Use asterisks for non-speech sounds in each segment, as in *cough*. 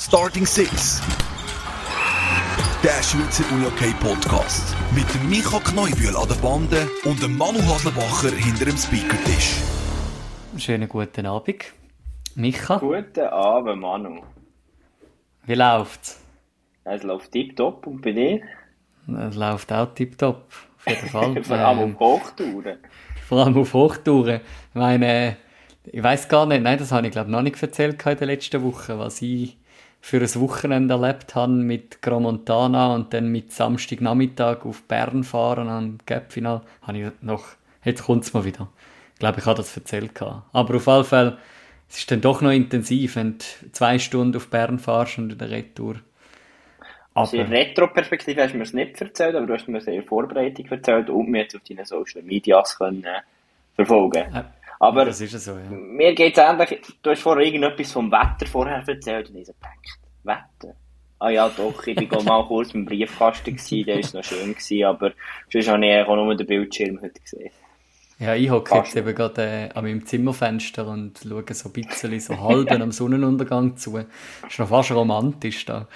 Starting Six. Der Schweizer UJK Podcast. Mit dem Micha Kneubühl an der Bande und dem Manu Haslebacher hinter dem Speakertisch. Schönen guten Abend. Micha, Guten Abend, Manu. wie läuft's? Es läuft tipptopp und bei dir? Es läuft auch tipptopp. Auf jeden *laughs* Fall. Vor allem Ähm, auf Hochtouren. vor allem auf Hochtouren. Ich meine, ich weiß gar nicht, nein, das habe ich glaube noch nicht erzählt in der letzten Woche, was ich für ein Wochenende erlebt habe mit Gramontana und dann mit Samstagnachmittag auf Bern fahren am Gap-Final. Habe ich noch, jetzt kommt es mal wieder. Ich glaube, ich habe das erzählt. gehabt. Aber auf jeden Fall, es ist dann doch noch intensiv, wenn du zwei Stunden auf Bern fahrst und in der Retour. Also in Retro-Perspektive hast du mir es nicht erzählt, aber du hast mir sehr Vorbereitung erzählt und mir jetzt auf deinen Social Medias können äh, verfolgen. äh, Aber das ist ja so, ja. mir geht es ähnlich, du hast vorher irgendetwas vom Wetter vorher erzählt und ich so gedacht, Wetter? Ah ja, doch, ich war mal kurz im Briefkasten, gewesen, der war noch schön, gewesen, aber sonst habe ich auch nur den Bildschirm heute gesehen. Ja, ich hocke jetzt eben gerade äh, an meinem Zimmerfenster und schaue so ein bisschen so halb *laughs* am Sonnenuntergang zu. Ist noch fast romantisch da.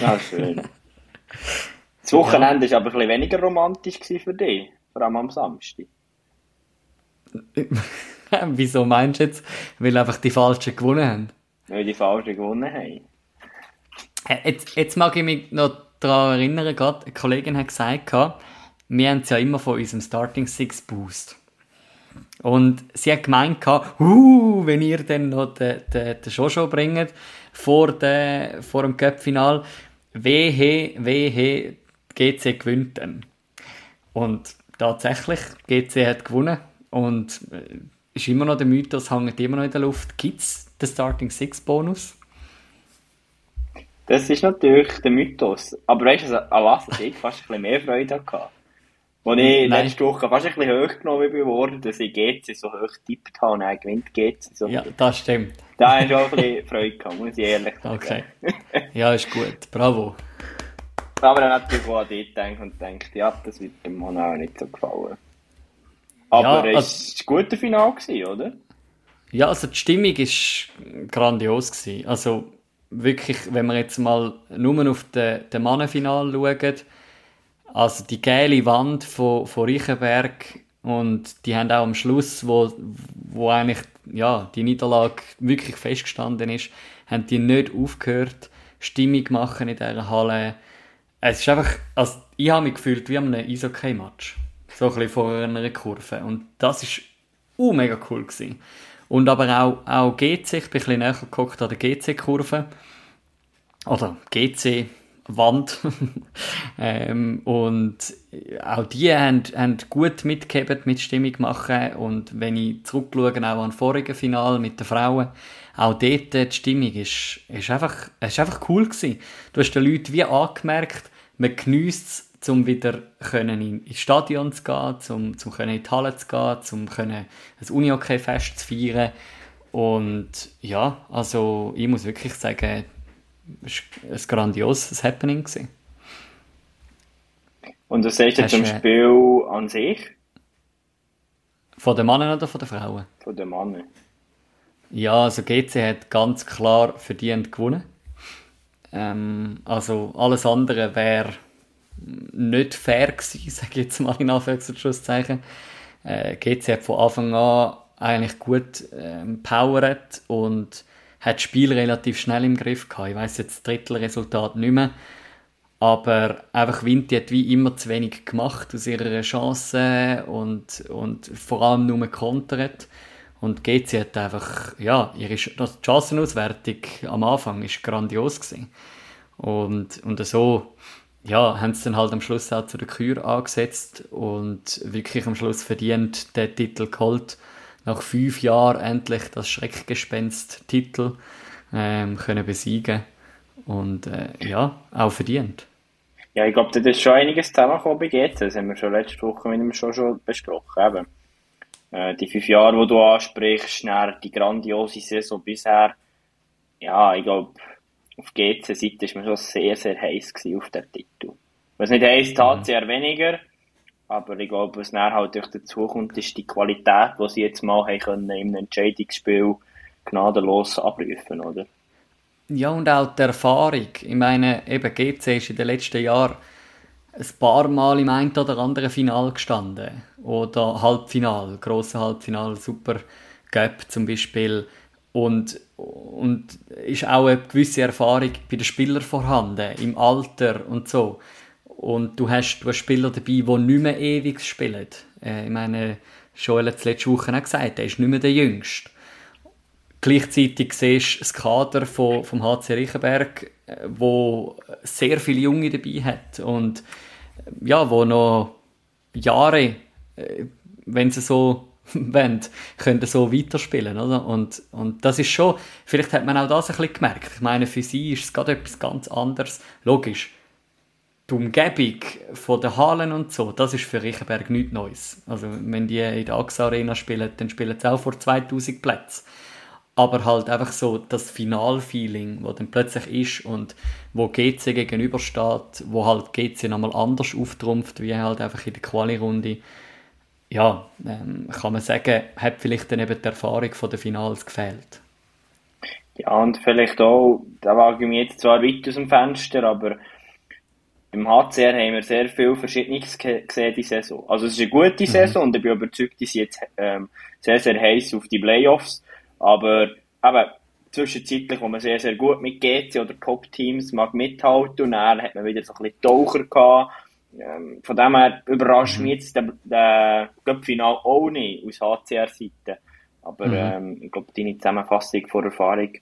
Ja, schön. *laughs* Das Wochenende war aber ein bisschen weniger romantisch für dich, vor allem am Samstag. *laughs* Wieso meinst du jetzt? Weil einfach die Falschen gewonnen haben. Weil die Falschen gewonnen haben. Äh, Jetzt, jetzt mag ich mich noch daran erinnern, gerade eine Kollegin hat gesagt, wir haben es ja immer von unserem Starting Six Boost. Und sie hat gemeint, uh, wenn ihr dann noch den, den, den Jojo bringt vor, der, vor dem Cup-Final, wehe, wehe, GC gewinnt dann. Und tatsächlich, GC hat gewonnen und äh, ist immer noch der Mythos, hängt immer noch in der Luft. Gibt es den Starting Six Bonus? Das ist natürlich der Mythos. Aber weißt du, an was ich fast ein bisschen mehr Freude hatte? Als ich Nein. letzte Woche fast ein bisschen hochgenommen bin worden, dass ich GC so hoch getippt habe und dann gewinnt GC. So. Ja, das stimmt. Da habe ich auch ein bisschen Freude gehabt, muss ich ehrlich sagen. Okay. Ja, ist gut. Bravo. Aber dann natürlich auch an dich gedacht und gedacht, ja, das wird dem Mann auch nicht so gefallen. Aber Ja, es war ein guter Final, gewesen, oder? Ja, also die Stimmung war grandios. Gewesen. Also wirklich, wenn wir jetzt mal nur auf den, den Mannenfinal schauen, also die geile Wand von, von Reichenberg und die haben auch am Schluss, wo, wo eigentlich ja, die Niederlage wirklich festgestanden ist, haben die nicht aufgehört, Stimmung machen in dieser Halle. Es ist einfach, also ich habe mich gefühlt wie an einem Eishockey-Match. So ein bisschen vor einer Kurve. Und das ist uh, mega cool gewesen. Und aber auch, auch GC, ich bin ein bisschen näher geguckt an der GC-Kurve. Oder GC-Wand. *laughs* ähm, und auch die haben, haben gut mitgegeben, mit Stimmung machen. Und wenn ich zurückschaue, auch an vorigen Final mit den Frauen, auch dort die Stimmung ist, ist, einfach, ist einfach cool gewesen. Du hast den Leuten wie angemerkt, man geniesst es, um wieder können in, ins Stadion zu gehen, um, um können in die Halle zu gehen, um können ein Unihockey-Fest zu feiern. Und ja, also ich muss wirklich sagen, es war ein grandioses Happening. Gewesen. Und was sagst du zum du- Spiel an sich, Von den Männern oder von den Frauen? von den Männern? Ja, also GC hat ganz klar verdient gewonnen. Ähm, also alles andere wäre nicht fair gewesen, *laughs* sage ich jetzt mal in Anführungs- und Schlusszeichen. Äh, GC hat von Anfang an eigentlich gut ähm, powert und hat das Spiel relativ schnell im Griff gehabt. Ich weiß jetzt das Drittelresultat nicht mehr. Aber einfach Vinti hat wie immer zu wenig gemacht aus ihrer Chance und, und vor allem nur kontert. Und GC hat einfach, ja, ihre Chancenauswertung am Anfang ist grandios gewesen. Und, und so, ja, haben sie dann halt am Schluss auch zu der Kür angesetzt und wirklich am Schluss verdient den Titel geholt. Nach fünf Jahren endlich das Schreckgespenst-Titel ähm, können besiegen. Und äh, ja, auch verdient. Ja, ich glaube, da ist schon einiges zusammengekommen bei GC. Das haben wir schon letzte Woche mit ihm schon, schon besprochen. Eben. Äh, die fünf Jahre, die du ansprichst, die grandiose Saison bisher. Ja, ich glaube, auf GC-Seite ist man schon sehr, sehr heiß auf den Titel. Was nicht heisst, hat sie eher weniger. Aber ich glaube, was dann halt durch dazu kommt, ist die Qualität, die sie jetzt mal haben können im Entscheidungsspiel gnadenlos abrufen, oder? Ja, und auch die Erfahrung. Ich meine, eben GC ist in den letzten Jahren ein paar Mal im einen oder anderen Final gestanden. Oder Halbfinal, grosse Halbfinal, Super Cup zum Beispiel. Und, und ist auch eine gewisse Erfahrung bei den Spielern vorhanden, im Alter und so. Und du hast, du hast Spieler dabei, die nicht mehr ewig spielen. Äh, ich meine, Joel hat es letzte Woche auch gesagt, er ist nicht mehr der Jüngste. Gleichzeitig siehst du das Kader von, vom HC Riechenberg, äh, wo sehr viele Junge dabei hat und äh, ja, wo noch Jahre, äh, wenn sie so *laughs* wollen, können so weiterspielen, oder? Und, und das ist schon, vielleicht hat man auch das ein bisschen gemerkt. Ich meine, für sie ist es gerade etwas ganz anderes. Logisch, die Umgebung von den Hallen und so, das ist für Riechenberg nichts Neues. Also, wenn die in der AXA Arena spielen, dann spielen sie auch vor 2000 Plätzen aber halt einfach so das Finalfeeling, dann plötzlich ist und wo GC gegenübersteht, wo halt GC nochmal anders auftrumpft, wie halt einfach in der Quali-Runde. Ja, ähm, kann man sagen, hat vielleicht dann eben die Erfahrung von den Finals gefehlt. Ja, und vielleicht auch, da wage ich mich jetzt zwar weit aus dem Fenster, aber beim HCR haben wir sehr viel Verschiedenes gesehen die Saison. Also es ist eine gute mhm. Saison mhm. und ich bin überzeugt, die sind jetzt ähm, sehr, sehr heiß auf die Playoffs. Aber eben, zwischenzeitlich, wo man sehr, sehr gut mit GC oder Top-Teams mag mithalten und dann hat man wieder so ein bisschen Taucher gehabt. Ähm, von dem her überrascht mhm. mich jetzt der, der Cup-Final auch nicht aus HCR-Seite. Aber mhm. ähm, ich glaube, deine Zusammenfassung vor Erfahrung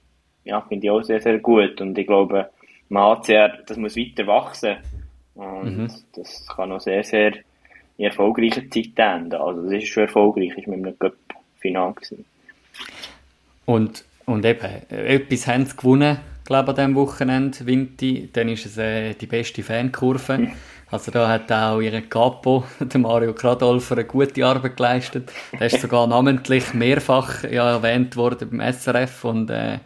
ja, finde ich auch sehr, sehr gut. Und ich glaube, man HCR, das muss weiter wachsen. Und mhm. das kann noch sehr, sehr in erfolgreicher Zeit enden. Also, das ist schon erfolgreich, ist mit einem Cup-Final gewesen. Und, und eben, etwas haben sie gewonnen, glaube ich, an diesem Wochenende, Vinti. Dann ist es äh, die beste Fankurve. *laughs* Also da hat auch ihr Capo, *laughs* der Mario Kradolfer, eine gute Arbeit geleistet. Der ist sogar namentlich mehrfach ja, erwähnt worden beim SRF und äh,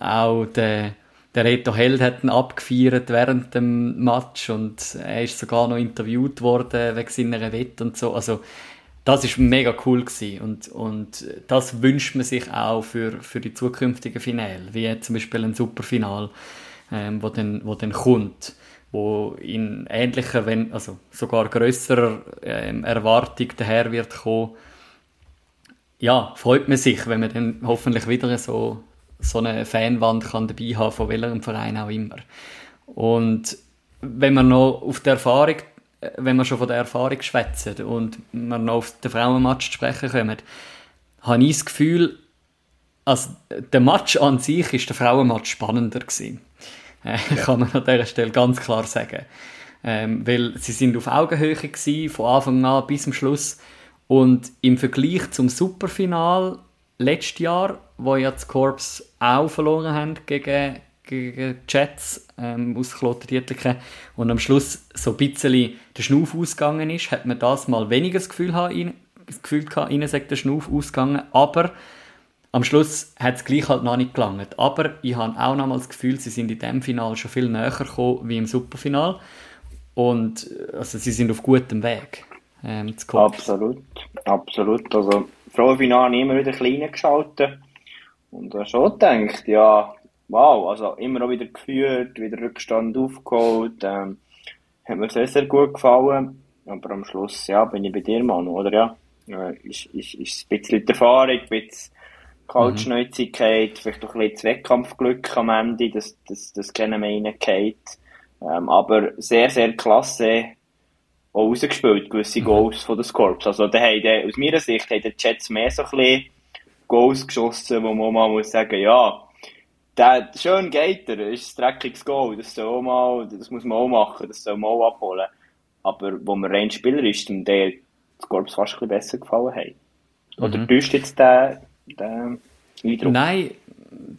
auch der, der Reto Held hat ihn abgefeiert während dem Match und er ist sogar noch interviewt worden wegen seiner Wette und so. Also das ist mega cool gewesen. und und das wünscht man sich auch für, für die zukünftigen Finale, wie zum Beispiel ein Superfinal, ähm, wo dann wo dann kommt, wo in ähnlicher, wenn also sogar größerer ähm, Erwartung daher wird kommen. Ja, freut man sich, wenn man dann hoffentlich wieder so so eine Fanwand kann dabei haben von welchem Verein auch immer. Und wenn man noch auf die Erfahrung wenn wir schon von der Erfahrung schwätzen und wir noch auf den Frauenmatch zu sprechen kommen, habe ich das Gefühl, also der Match an sich ist der Frauenmatch spannender gewesen. Äh, ja. *laughs* Kann man an dieser Stelle ganz klar sagen. Ähm, weil sie sind auf Augenhöhe gewesen, von Anfang an bis zum Schluss. Und im Vergleich zum Superfinal letztes Jahr, wo ja das Korps auch verloren haben gegen gegen Jets ähm, aus Kloten und am Schluss so ein bisschen der Schnuff ausgegangen ist, hat man das mal weniger das Gefühl, gehabt, ihnen sagt der Schnuff ausgegangen, aber am Schluss hat es gleich halt noch nicht gelangt. Aber ich habe auch noch mal das Gefühl, sie sind in dem Final schon viel näher gekommen wie im Superfinal und also sie sind auf gutem Weg ähm, zu kommen. Absolut, absolut. Also Frauenfinale habe ich immer wieder klein geschaltet und habe schon gedacht, ja, wow, also immer auch wieder geführt, wieder Rückstand aufgeholt. Ähm, hat mir sehr, sehr gut gefallen. Aber am Schluss, ja, bin ich bei dir, Manu, oder ja? Äh, ist, ist, ist ein bisschen die Erfahrung, ein bisschen Kaltschnäuzigkeit, mhm. vielleicht auch ein bisschen Wettkampfglück am Ende, das, das, das kennen wir reingeht. Ähm, aber sehr, sehr klasse auch rausgespielt, gewisse mhm. Goals von den Scorps. Also, da haben, aus meiner Sicht haben die Jets mehr so ein bisschen Goals geschossen, wo man mal muss sagen, ja, der, schön geht er, ist ein dreckiges Goal, das, soll auch mal, das muss man auch machen, das soll man auch abholen. Aber wo man rein Spieler ist, dem der das Korps fast ein bisschen besser gefallen hat. Oder mhm. täuscht jetzt den, Eindruck? Nein,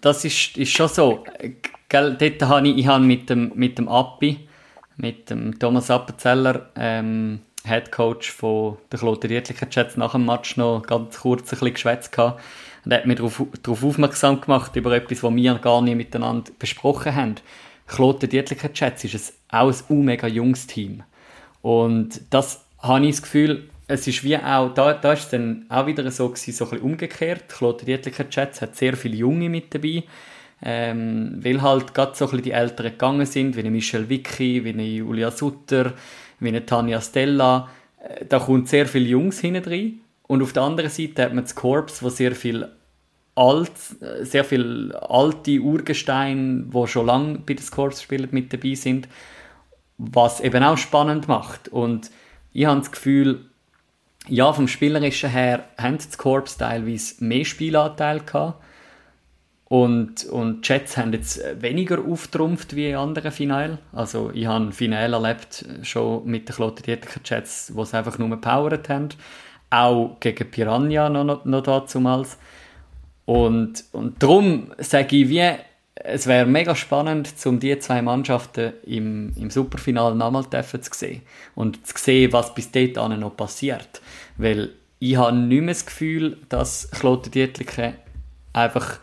das ist, ist schon so. Gell, dort habe ich, ich habe mit dem, mit dem Appi, mit dem Thomas Appenzeller, ähm, Head Coach von der Kloten Riedlicher Jets nach dem Match noch ganz kurz ein bisschen geschwätzt gehabt und er hat mich darauf, darauf aufmerksam gemacht, über etwas, was wir gar nicht miteinander besprochen haben. Kloten Dietlicher Chats ist ein, auch ein mega junges Team. Und das habe ich das Gefühl, es ist wie auch, da, da ist dann auch wieder so so ein bisschen umgekehrt. Kloten Dietlicher Chats hat sehr viele Junge mit dabei. ähm, weil halt gerade so ein die Älteren gegangen sind, wie Michelle Vicky, wie Julia Sutter, wie Tanja Stella. Äh, da kommt sehr viele Jungs hinten rein. Und auf der anderen Seite hat man das Korps, wo sehr viel alt, äh, sehr viel alte Urgesteine, die schon lange bei den Korps spielen, mit dabei sind, was eben auch spannend macht. Und ich habe das Gefühl, ja, vom Spielerischen her haben die Corps teilweise mehr Spielanteil gehabt. Und, und die Jets haben jetzt weniger auftrumpft wie in anderen Finalen. Also ich habe ein Finale erlebt, schon mit den Kloten Dietricher Jets, wo sie einfach nur gepowered haben. Auch gegen Piranha noch, noch, noch dazumals. Und, und darum sage ich, wie, es wäre mega spannend, um diese zwei Mannschaften im, im Superfinale nochmal zu sehen. Und zu sehen, was bis dahin noch passiert. Weil ich habe nicht mehr das Gefühl, dass Kloten Dietliken einfach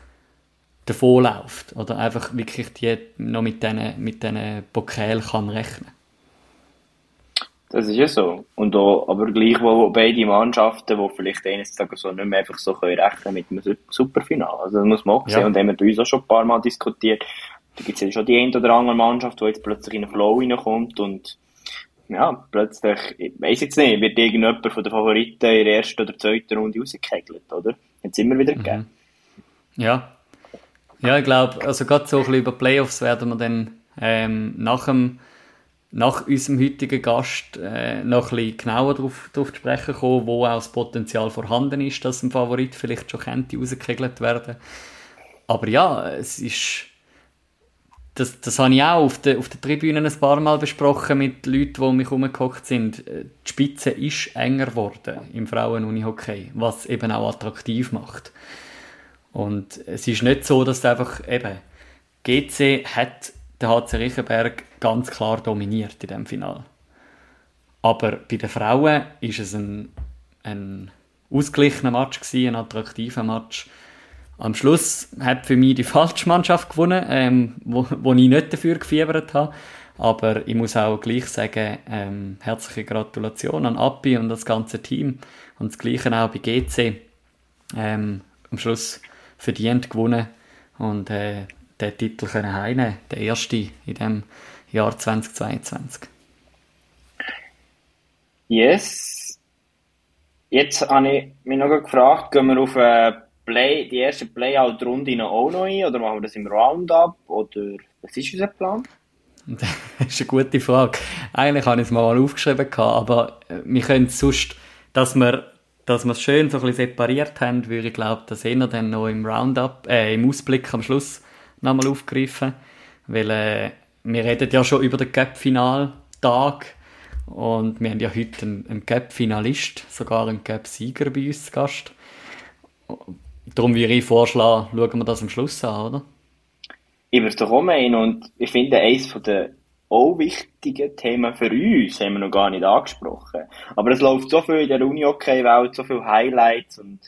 davonläuft. Oder einfach wirklich die noch mit diesen mit Pokal kann rechnen das ist ja so. Und auch, aber gleich, wo beide Mannschaften, die vielleicht eines Tages so nicht mehr einfach so können rechnen mit einem Superfinale. Also, das muss man auch sehen. Ja. Und haben wir bei uns auch schon ein paar Mal diskutiert. Da gibt es ja schon die eine oder andere Mannschaft, die jetzt plötzlich in einen Flow reinkommt und, ja, plötzlich, ich weiss jetzt nicht, wird irgendjemand von den Favoriten in der ersten oder zweiten Runde rausgekegelt, oder? Jetzt immer wieder mhm. gegeben. Ja. Ja, ich glaube, also gerade so ein bisschen über Playoffs werden wir dann, ähm, nach dem, nach unserem heutigen Gast äh, noch ein bisschen genauer darauf zu sprechen kommen, wo auch das Potenzial vorhanden ist, dass ein Favorit vielleicht schon könnte rausgekegelt werden. Aber ja, es ist das, das habe ich auch auf der, auf der Tribüne ein paar Mal besprochen mit Leuten, die um mich herumgehockt sind. Die Spitze ist enger geworden im Frauen-Unihockey, was eben auch attraktiv macht. Und es ist nicht so, dass einfach eben GC hat der HC Riechenberg ganz klar dominiert in dem Final. Aber bei den Frauen ist es ein, ein ausgeglichener Match gewesen, ein attraktiver Match. Am Schluss hat für mich die falsche Mannschaft gewonnen, ähm, wo, wo ich nicht dafür gefiebert habe. Aber ich muss auch gleich sagen, ähm, herzliche Gratulation an Appi und das ganze Team. Und das Gleiche auch bei GC. Ähm, am Schluss verdient gewonnen und äh, den Titel können heimnehmen, der erste in dem Jahr 2022. Yes. Jetzt habe ich mich noch gefragt, gehen wir auf äh, Play, die erste Playout-Runde auch noch ein oder machen wir das im Roundup oder was ist unser Plan? *laughs* das ist eine gute Frage. Eigentlich habe ich es mal aufgeschrieben, aber äh, wir können es sonst, dass wir dass wir es schön so ein bisschen separiert haben, würde ich glaube, das eher dann noch im Roundup, äh, im Ausblick am Schluss nochmal aufgreifen. Weil äh, wir reden ja schon über den Cup-Final-Tag und wir haben ja heute einen, einen Cup-Finalist, sogar einen Cup-Sieger bei uns zu Gast. Darum würde ich vorschlagen, schauen wir das am Schluss an, oder? Ich würde doch meinen und ich finde, eines der auch wichtigen Themen für uns haben wir noch gar nicht angesprochen. Aber es läuft so viel in der Uni-Hockey-Welt, so viele Highlights und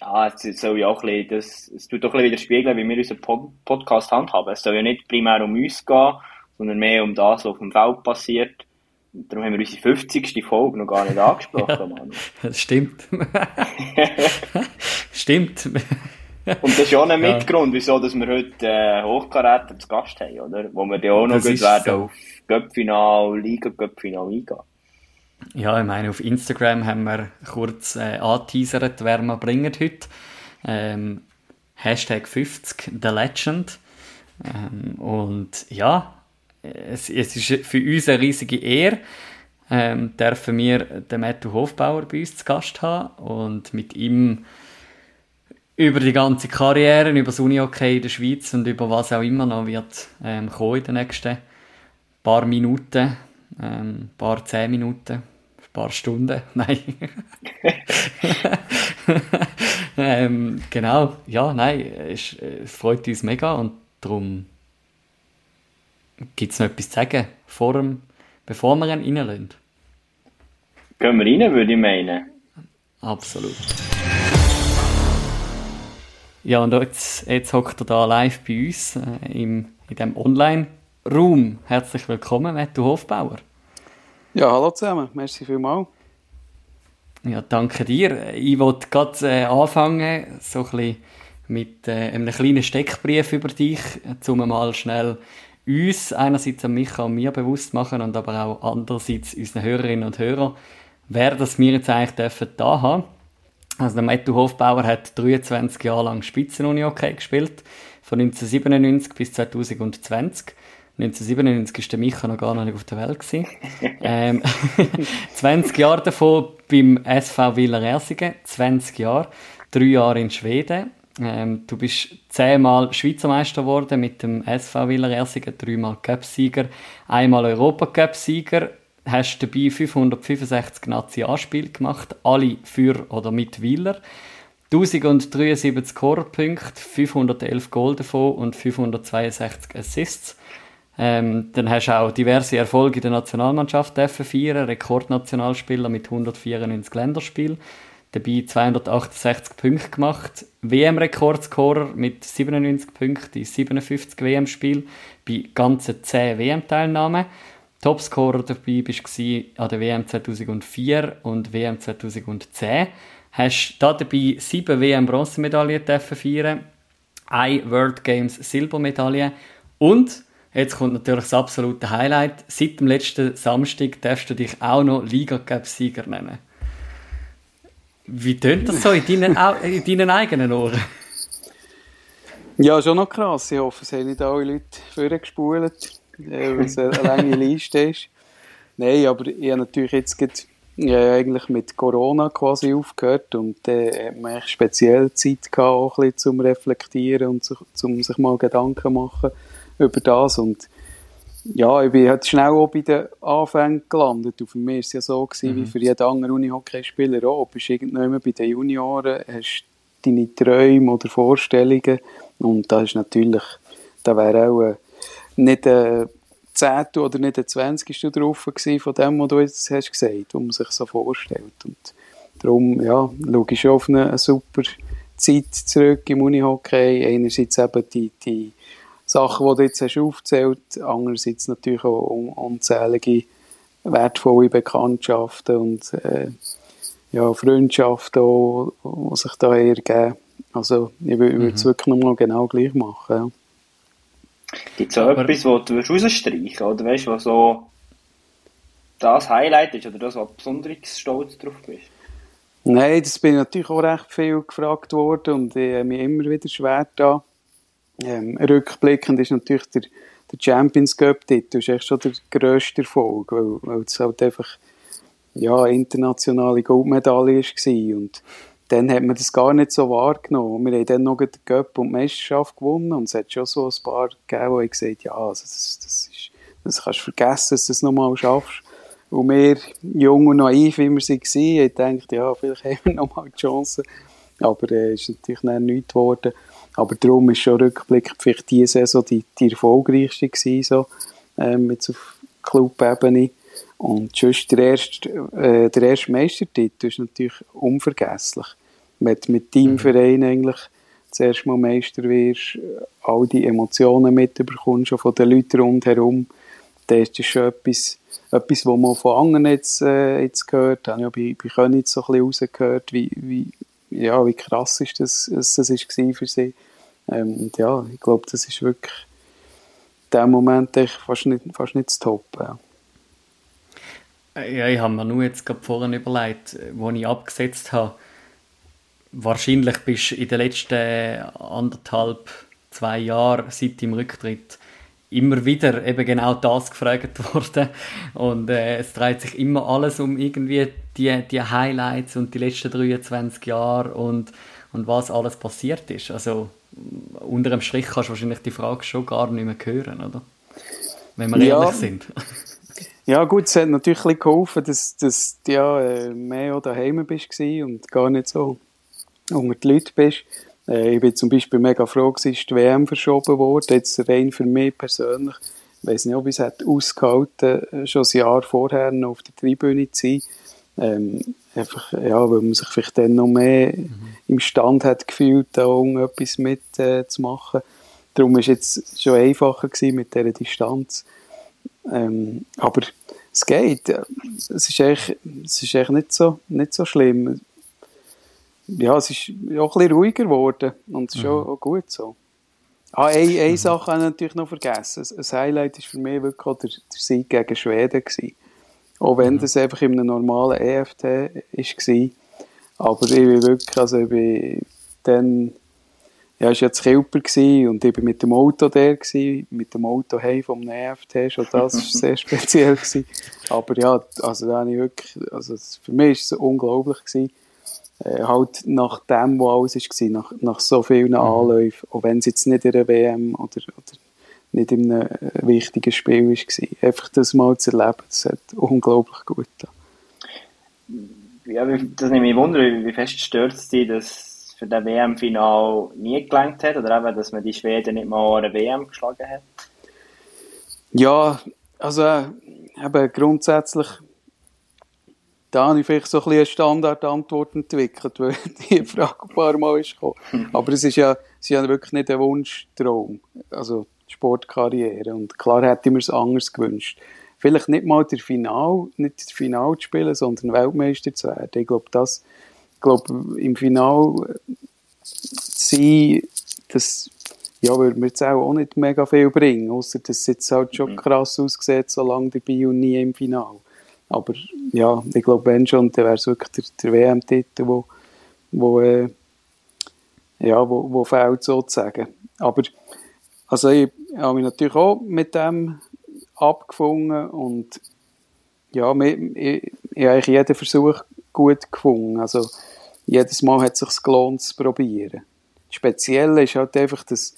ja, es soll ja auch ein bisschen, das, es tut doch ein bisschen widerspiegeln, wie wir unseren Pod Podcast handhaben. Es soll ja nicht primär um uns gehen, sondern mehr um das, was auf dem Feld passiert. Darum haben wir unsere 50. Folge noch gar nicht *laughs* angesprochen, ja, Manu. Das stimmt. *laughs* stimmt. Und das ist ja auch ein ja. Mitgrund, wieso dass wir heute äh, Hochkaräter zu Gast haben, oder? Wo wir dann auch noch gut werden so. auf Göppfinal, Liga-Göppfinal eingehen. Ja, ich meine, auf Instagram haben wir kurz äh, angeteasert, wer wir bringen heute. Ähm, Hashtag 50, The Legend. Ähm, und ja, es, es ist für uns eine riesige Ehre, ähm, dürfen wir den Matthew Hofbauer bei uns zu Gast haben und mit ihm über die ganze Karriere, über das Uni-Hockey in der Schweiz und über was auch immer noch wird ähm, kommen in den nächsten paar Minuten, ähm, paar zehn Minuten, ein paar Stunden, *laughs* nein. *laughs* ähm, genau, ja, nein, es, es, freut uns mega und darum gibt es noch etwas zu sagen, vor dem, bevor wir ihn reinlassen. Gehen wir rein, würde ich meinen. Absolut. Ja, und jetzt, jetzt hockt er da live bei uns äh, im, in diesem Online-Raum. Herzlich willkommen, Matthew Hofbauer. Ja, hallo zusammen. Merci vielmals. Ja, danke dir. Ich wollte gerade äh, anfangen, so ein bisschen mit äh, einem kleinen Steckbrief über dich, um mal schnell uns einerseits an Micha und mir bewusst machen und aber auch andererseits unseren Hörerinnen und Hörern, wer das wir jetzt eigentlich dürfen da haben. Also der Matthew Hofbauer hat 23 Jahre lang Spitzenuni-Hockey gespielt, von 1997 bis 2020. 1997 war der Micha noch gar nicht auf der Welt. *laughs* ähm, *laughs* 20 Jahre davon beim SV Wieler Ersingen, 20 Jahre, drei Jahre in Schweden. Ähm, du bist zehnmal Schweizer Meister geworden mit dem SV Wieler Ersingen, dreimal Cup-Sieger, einmal Europacup-Sieger, hast dabei 565 Nationalspiele gemacht, alle für oder mit Wieler. 1073 Scorerpunkte, 511 Goal davon und 562 Assists. Ähm, dann hast du auch diverse Erfolge in der Nationalmannschaft feiern, Rekordnationalspieler mit 194 Länderspielen, dabei 268 Punkte gemacht, WM-Rekordscorer mit 97 Punkten in 57 WM-Spielen bei ganzen 10 WM-Teilnahmen. Topscorer dabei bist du an der WM 2004 und WM 2010. Hast da dabei sieben WM-Bronzemedaillen feiern, eine World Games Silbermedaille und Jetzt kommt natürlich das absolute Highlight. Seit dem letzten Samstag darfst du dich auch noch Liga-Cup-Sieger nennen. Wie tönt das so in deinen, in deinen eigenen Ohren? Ja, schon noch krass. Ich hoffe, es haben nicht alle Leute vorgespult, äh, weil es eine lange Liste ist. Nein, aber ich habe natürlich jetzt gerade, äh, eigentlich mit Corona quasi aufgehört und äh, hat man speziell Zeit gehabt, auch ein bisschen zum Reflektieren und zu, zum sich mal Gedanken machen über das und ja, ich bin halt schnell auch bei den Anfängen gelandet. Und für mich war es ja so, gewesen, mhm. wie für jeden anderen Unihockeyspieler auch. Du bist irgendwann bei den Junioren, hast deine Träume oder Vorstellungen und da ist natürlich, da wäre auch äh, nicht ein Zehntel oder nicht ein Zwanzigstel drauf gewesen von dem, was du jetzt hast gesagt, was man sich so vorstellt. Und darum, ja, schaue ich schon auf eine, eine super Zeit zurück im Unihockey. Einerseits eben die, die Sachen, die du jetzt hast aufgezählt hast. Andererseits natürlich auch unzählige wertvolle Bekanntschaften und äh, ja, Freundschaften, auch, die sich da ergeben. Also ich würde mhm. es wirklich nochmal genau gleich machen. Ja. Gibt es auch Aber etwas, was du rausstreichen oder weißt du, was so das Highlight ist oder das, was besonders stolz drauf bist? Nein, das bin ich natürlich auch recht viel gefragt worden und ich habe mich immer wieder schwer da ähm, rückblickend ist natürlich der, der Champions Cup-Titel ist schon der grösste Erfolg, weil, weil es halt einfach ja, internationale Goldmedaille war. Und dann hat man das gar nicht so wahrgenommen. Wir haben dann noch den Cup und die Meisterschaft gewonnen und es hat schon so ein paar gegeben, die gesagt ja, also das, das, ist, das kannst du vergessen, dass du das nochmal schaffst. Und wir, jung und naiv, wie wir waren, haben gedacht, ja, vielleicht *laughs* haben wir nochmal die Chance. Aber es äh, ist natürlich dann nichts geworden. Aber darum ist schon rückblickend vielleicht diese Saison die, die erfolgreichste gewesen, so, ähm, jetzt auf Club-Ebene. Und sonst der erste, äh, der erste Meistertitel ist natürlich unvergesslich. Mit, mit Teamverein mhm. eigentlich das erste Mal Meister wirst, all die Emotionen mitbekommst, schon von den Leuten rundherum, dann ist das schon etwas, etwas, was man von anderen jetzt, äh, jetzt gehört. Ich habe ja bei, bei Königs so ein bisschen rausgehört, wie, wie, ja, wie krass ist das, das, ist für sie. Ähm, und ja, ich glaube, das ist wirklich in dem Moment echt fast nicht, fast nicht zu toppen. Ja. ja, ich habe mir nur jetzt gerade vorhin überlegt, wo ich abgesetzt habe. Wahrscheinlich bist du in den letzten anderthalb, zwei Jahren seit dem Rücktritt immer wieder eben genau das gefragt *laughs* worden. Und äh, es dreht sich immer alles um irgendwie die, die Highlights und die letzten 23 Jahre und, und was alles passiert ist. Also unter dem Strich kannst du wahrscheinlich die Frage schon gar nicht mehr hören, oder? Wenn wir ja. ehrlich sind. *laughs* ja gut, es hat natürlich geholfen, dass, dass du ja, äh, mehr daheim bist und gar nicht so unter die Leute bist. Äh, ich bin zum Beispiel mega froh, dass die WM verschoben wurde. Jetzt rein für mich persönlich. Ich weiß nicht, ob ich es hätte ausgehalten, äh, schon ein Jahr vorher noch auf der Tribüne zu sein. Ähm, einfach, ja, weil man sich vielleicht dann noch mehr mhm. im Stand hat gefühlt, da etwas mitzumachen. Äh, Darum war es jetzt schon einfacher gewesen mit dieser Distanz. Ähm, aber es geht. Es ist echt, es ist echt nicht, so, nicht so schlimm ja, es ist auch ein bisschen ruhiger geworden und es ist mhm. auch gut so. Ah, eine, eine mhm. Sache habe ich natürlich noch vergessen. Ein Highlight war für mich wirklich auch der, der Sieg gegen Schweden. Gewesen. Auch wenn mhm. das einfach in einem normalen EFT war. Aber ich bin wirklich, also ich bin dann, ja, es war jetzt Kilper und ich war mit dem Auto der, gewesen, mit dem Auto heim vom EFT, schon das war sehr *laughs* speziell. Gewesen. Aber ja, also da habe ich wirklich, also für mich war es unglaublich gewesen äh, halt nach dem, was alles war, nach, nach so vielen mhm. Anläufen, auch wenn es jetzt nicht in der WM oder, oder nicht in einem äh, wichtigen Spiel war, einfach das mal zu erleben, das hat unglaublich gut getan. Ja, das nehme ich Wunder, wie fest stört es dich, dass für das WM-Final nie gelangt hat oder eben, dass man die Schweden nicht mal an der WM geschlagen hat? Ja, also eben grundsätzlich da habe ich vielleicht so ein bisschen eine Standardantwort entwickelt, weil *laughs* die Frage ein paar Mal ist gekommen. *laughs* Aber es ist ja, es ist ja wirklich nicht ein Wunschtraum, also Sportkarriere. Und klar hätte ich mir es anders gewünscht. Vielleicht nicht mal der Final, nicht das Final zu spielen, sondern Weltmeister zu werden. Ich glaube, das, ich glaube, im Final zu sein, das, ja, würde mir jetzt auch nicht mega viel bringen, außer dass es jetzt halt schon mhm. krass aussieht, so lange dabei und nie im Final. Aber ja, ich glaube, wenn schon, dann wäre es wirklich der, der WM-Titel, wo, wo, äh, ja, wo, wo fehlt sozusagen. Aber also ich habe mich natürlich auch mit dem abgefunden und ja, ich, ich, ich habe jeden Versuch gut gefunden. Also jedes Mal hat es sich gelohnt zu probieren. Das Spezielle ist halt einfach, dass,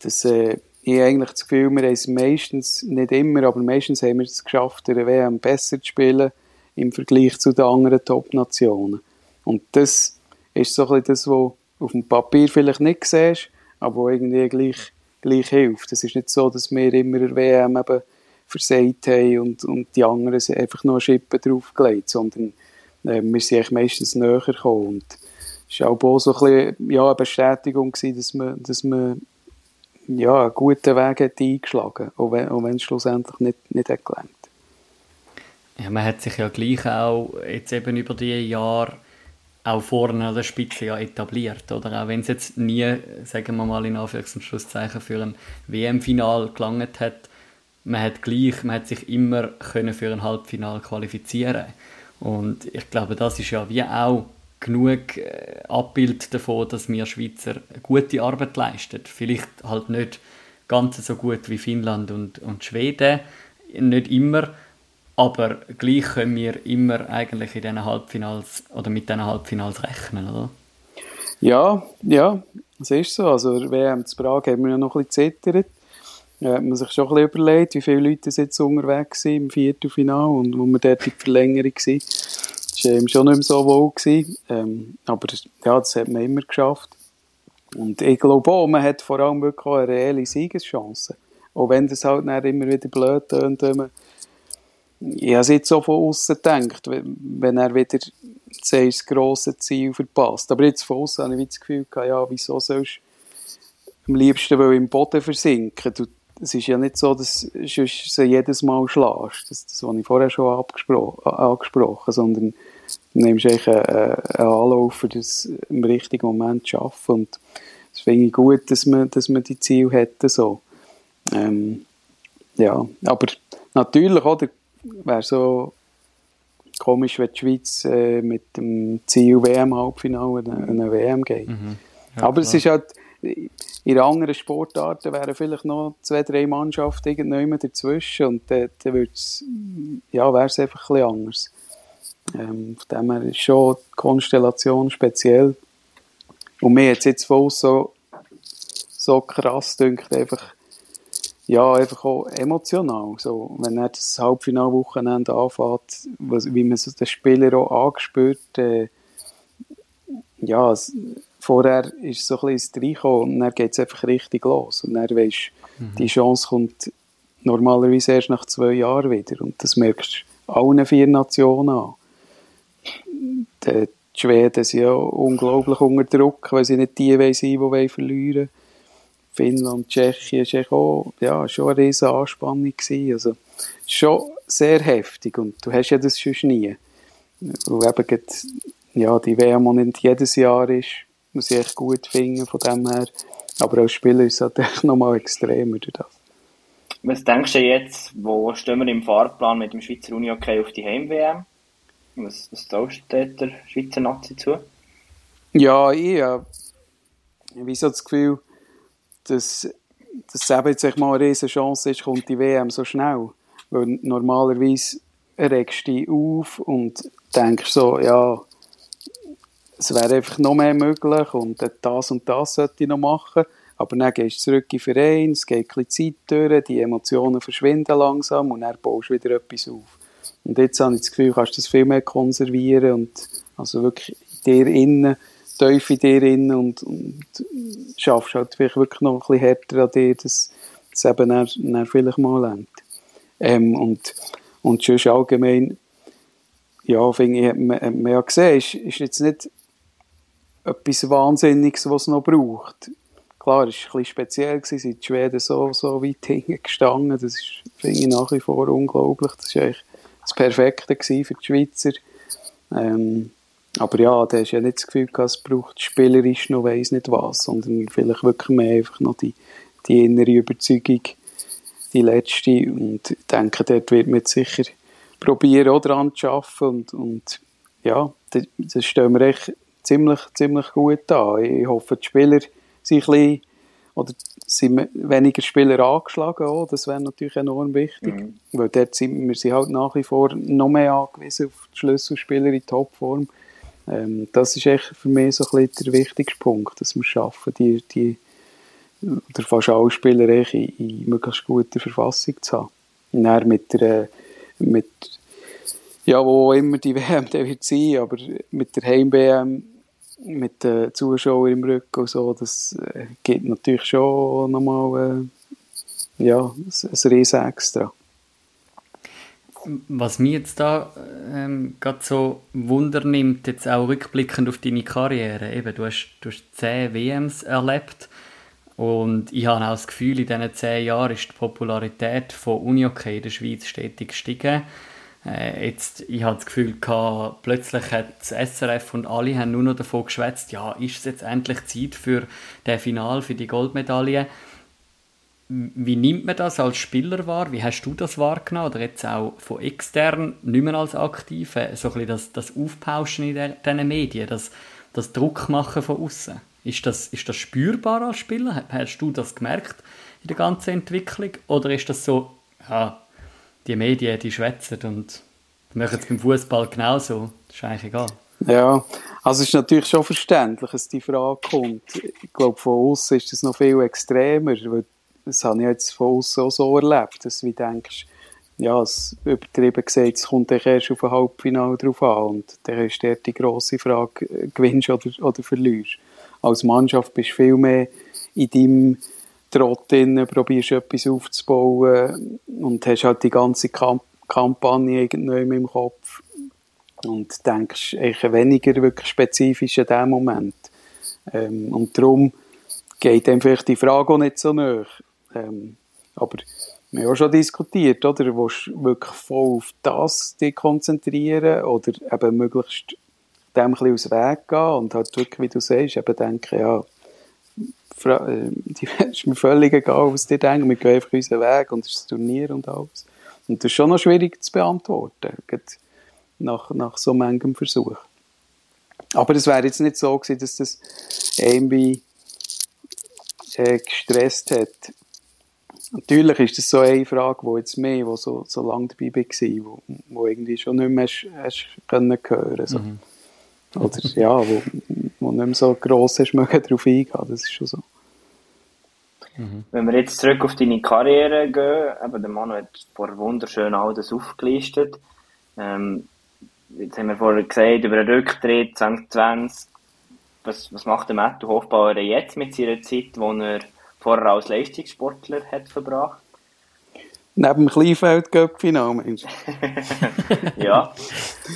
dass äh, ich habe eigentlich das Gefühl, wir haben es meistens, nicht immer, aber meistens haben wir es geschafft, der WM besser zu spielen im Vergleich zu den anderen Top-Nationen. Und das ist so ein bisschen das, was auf dem Papier vielleicht nicht siehst, aber wo irgendwie gleich, gleich hilft. Es ist nicht so, dass wir immer der WM eben versagt haben und, und die anderen sind einfach nur Schippen draufgelegt, sondern äh, wir sind meistens näher gekommen. Und es war auch so ein bisschen, ja, eine Bestätigung gewesen, dass man, dass man ja, einen guten Weg hat eingeschlagen auch wenn, auch wenn es schlussendlich nicht, nicht hat gelangt. Ja, man hat sich ja gleich auch jetzt eben über die Jahre auch vorne an der Spitze ja etabliert, oder? Auch wenn es jetzt nie, sagen wir mal in Anführungs- und Schlusszeichen, für ein WM-Final gelangt hat, man hat gleich, man hat sich immer können für ein Halbfinal qualifizieren und ich glaube, das ist ja wie auch genug äh, Abbild davon, dass wir Schweizer gute Arbeit leisten. Vielleicht halt nicht ganz so gut wie Finnland und, und Schweden, nicht immer, aber gleich können wir immer eigentlich in diesen Halbfinals oder mit diesen Halbfinals rechnen, oder? Ja, ja, das ist so. Also WM zu Prag haben wir ja noch ein bisschen zittert. Da hat man sich schon ein bisschen überlegt, wie viele Leute jetzt unterwegs sind im Viertelfinale und wo wir dort in die Verlängerung waren war ähm, schon nicht mehr so wohl. Gewesen. Ähm, aber ja, das hat man immer geschafft. Und ich glaube auch, man hat vor allem wirklich eine reelle Siegeschance. Auch wenn das halt immer wieder blöd tönt, ich habe es jetzt so von außen gedacht, wenn er wieder das grosse Ziel verpasst. Aber jetzt von außen habe ich das Gefühl gehabt, ja, wieso sollst du am liebsten im Boden versinken? Du, es ist ja nicht so, dass du sie jedes Mal schlägst. Das, das habe ich vorher schon angesprochen, sondern nimmst eigentlich einen, einen Anlauf, für das im richtigen Moment zu schaffen. Und das finde ich gut, dass man, dass man die Ziele hätte. So. Ähm, ja, aber natürlich, oder, wäre so komisch, wenn die Schweiz äh, mit dem Ziel WM-Halbfinale eine, eine WM geht. Mhm. Ja, aber klar. es ist halt, in anderen Sportarten wären vielleicht noch zwei, drei Mannschaften irgendwann dazwischen und dann, dann ja, wäre es einfach ein bisschen anders. Ähm, von dem her ist schon die Konstellation speziell. Und mir es jetzt voll so, so krass dünkt, einfach, ja, einfach auch emotional. So, wenn er das Halbfinalwochenende anfängt, wie man so den Spieler auch angespürt, äh, ja, es, vorher ist so ein bisschen reingekommen und dann geht es einfach richtig los. Und dann weisst mhm. die Chance kommt normalerweise erst nach zwei Jahren wieder. Und das merkst du allen vier Nationen an. Die Schweden sind ja unglaublich unter Druck, weil sie nicht die sind, die verlieren wollen. Finnland, Tschechien war auch, ja, schon eine riesige Anspannung. Gewesen. Also, schon sehr heftig und du hast ja das schon nie. Und eben ja, die WM, nicht jedes Jahr ist, muss ich echt gut finden von dem her. Aber als Spieler ist es natürlich nochmal extremer das. Was denkst du jetzt, wo stehen wir im Fahrplan mit dem Schweizer Uni-Hockey auf die Heim-WM? Was, was traust du der Schweizer Nazi zu? Ja, ich habe wie so das Gefühl, dass, dass es eben jetzt mal eine riesige Chance ist, kommt die WM so schnell. Weil normalerweise regst du dich auf und denkst so, ja, es wäre einfach noch mehr möglich und das und das sollte ich noch machen. Aber dann gehst du zurück in den Verein, es geht ein bisschen Zeit durch, die Emotionen verschwinden langsam und dann baust du wieder etwas auf. Und jetzt habe ich das Gefühl, du kannst das viel mehr konservieren und also wirklich in dir innen, tief in dir innen und, und schaffst halt vielleicht wirklich noch ein bisschen härter an dir, dass es eben dann, dann vielleicht mal lenkt. Ähm, und, und sonst allgemein, ja, finde ich, hat man, ja gesehen, ist, ist jetzt nicht etwas Wahnsinniges, was es noch braucht. Klar, es war ein bisschen speziell, sind die Schweden so, so weit *laughs* hinten gestanden. Das ist, finde ich, nach wie vor unglaublich. Das war eigentlich das Perfekte für die Schweizer. Ähm, aber ja, da hast ja nicht das Gefühl gehabt, es braucht spielerisch noch weiss nicht was, sondern vielleicht wirklich mehr einfach noch die, die innere Überzeugung, die letzte. Und ich denke, dort wird man sicher probieren, auch dran zu arbeiten. Und, und ja, das, stellen wir echt ziemlich, ziemlich gut an. Ich hoffe, die Spieler sind ein bisschen, oder sind weniger Spieler angeschlagen auch. Das wäre natürlich enorm wichtig. Mhm. Weil dort sind wir sind halt nach wie vor noch mehr angewiesen auf die Schlüsselspieler in Topform. Ähm, das ist echt für mich so ein bisschen der wichtigste Punkt, dass wir schaffen, die, die oder fast alle Spieler in, in möglichst guter Verfassung zu haben. Und dann mit der, mit, ja, wo immer die *laughs* WM der wird sein, aber mit der Heim-WM mit den Zuschauern im Rücken und so, das äh, gibt natürlich schon nochmal äh, ja, ein, riesen Extra. Was mich jetzt da ähm, gerade so Wunder nimmt, jetzt auch rückblickend auf deine Karriere, eben, du hast, du hast zehn WMs erlebt und ich habe auch das Gefühl, in diesen zehn Jahren ist die Popularität von Unihockey in der Schweiz stetig gestiegen. Äh, jetzt, ich habe das Gefühl gehabt, plötzlich hat das SRF und alle haben nur noch davon geschwätzt, ja, ist es jetzt endlich Zeit für das Final, für die Goldmedaille? Wie nimmt man das als Spieler wahr? Wie hast du das wahrgenommen? Oder jetzt auch von extern, nicht mehr als Aktive, so ein bisschen das, das Aufpauschen in diesen Medien, das, das Druckmachen von außen. Ist das, ist das spürbar als Spieler? Hast du das gemerkt in der ganzen Entwicklung? Oder ist das so, ja, die Medien, die schwätzen und machen es beim Fußball genauso. Das ist eigentlich egal. Ja, also es ist natürlich schon verständlich, dass die Frage kommt. Ich glaube, von außen ist das noch viel extremer, weil das habe ich jetzt von außen auch so erlebt, dass du denkst, ja, es übertrieben gesagt, es kommt erst auf ein Halbfinale drauf an und dann ist dort die grosse Frage, äh, gewinnst oder, oder verlierst. Als Mannschaft bist du viel mehr in deinem Trott drin, probierst etwas aufzubauen und hast halt die ganze Kamp Kampagne irgendwie im Kopf und denkst eigentlich weniger wirklich spezifisch in dem Moment. Ähm, und darum geht dann vielleicht die Frage auch nicht so nach. Ähm, aber wir haben auch schon diskutiert, oder? Willst du wirklich voll auf das dich konzentrieren oder eben möglichst dem ein bisschen aus dem Weg gehen und halt wirklich, wie du sagst, eben denken, ja, ist mir *laughs* völlig egal, was die denken. Wir gehen einfach unseren Weg und das Turnier und alles. Und das ist schon noch schwierig zu beantworten, nach, nach so manchem Versuch. Aber es wäre jetzt nicht so gewesen, dass das irgendwie äh, gestresst hat. Natürlich ist das so eine Frage, die jetzt mehr, wo so, so lange dabei war, wo, wo irgendwie schon nicht mehr hast, hast können hören. So. Mhm. Oder ja, wo, wo nicht mehr so gross hast, darauf eingehen, das ist schon so. Mhm. Wenn wir jetzt zurück auf deine Karriere gehen, eben der Mann hat vor wunderschön all das aufgelistet. Ähm, jetzt haben wir vorher gesagt, über den Rücktritt 2020. Was, was macht der Matthew Hofbauer jetzt mit seiner Zeit, die er vorher als Leistungssportler hat verbracht? Neben dem Kleinfeld Cup-Final, Mensch. *laughs* ja.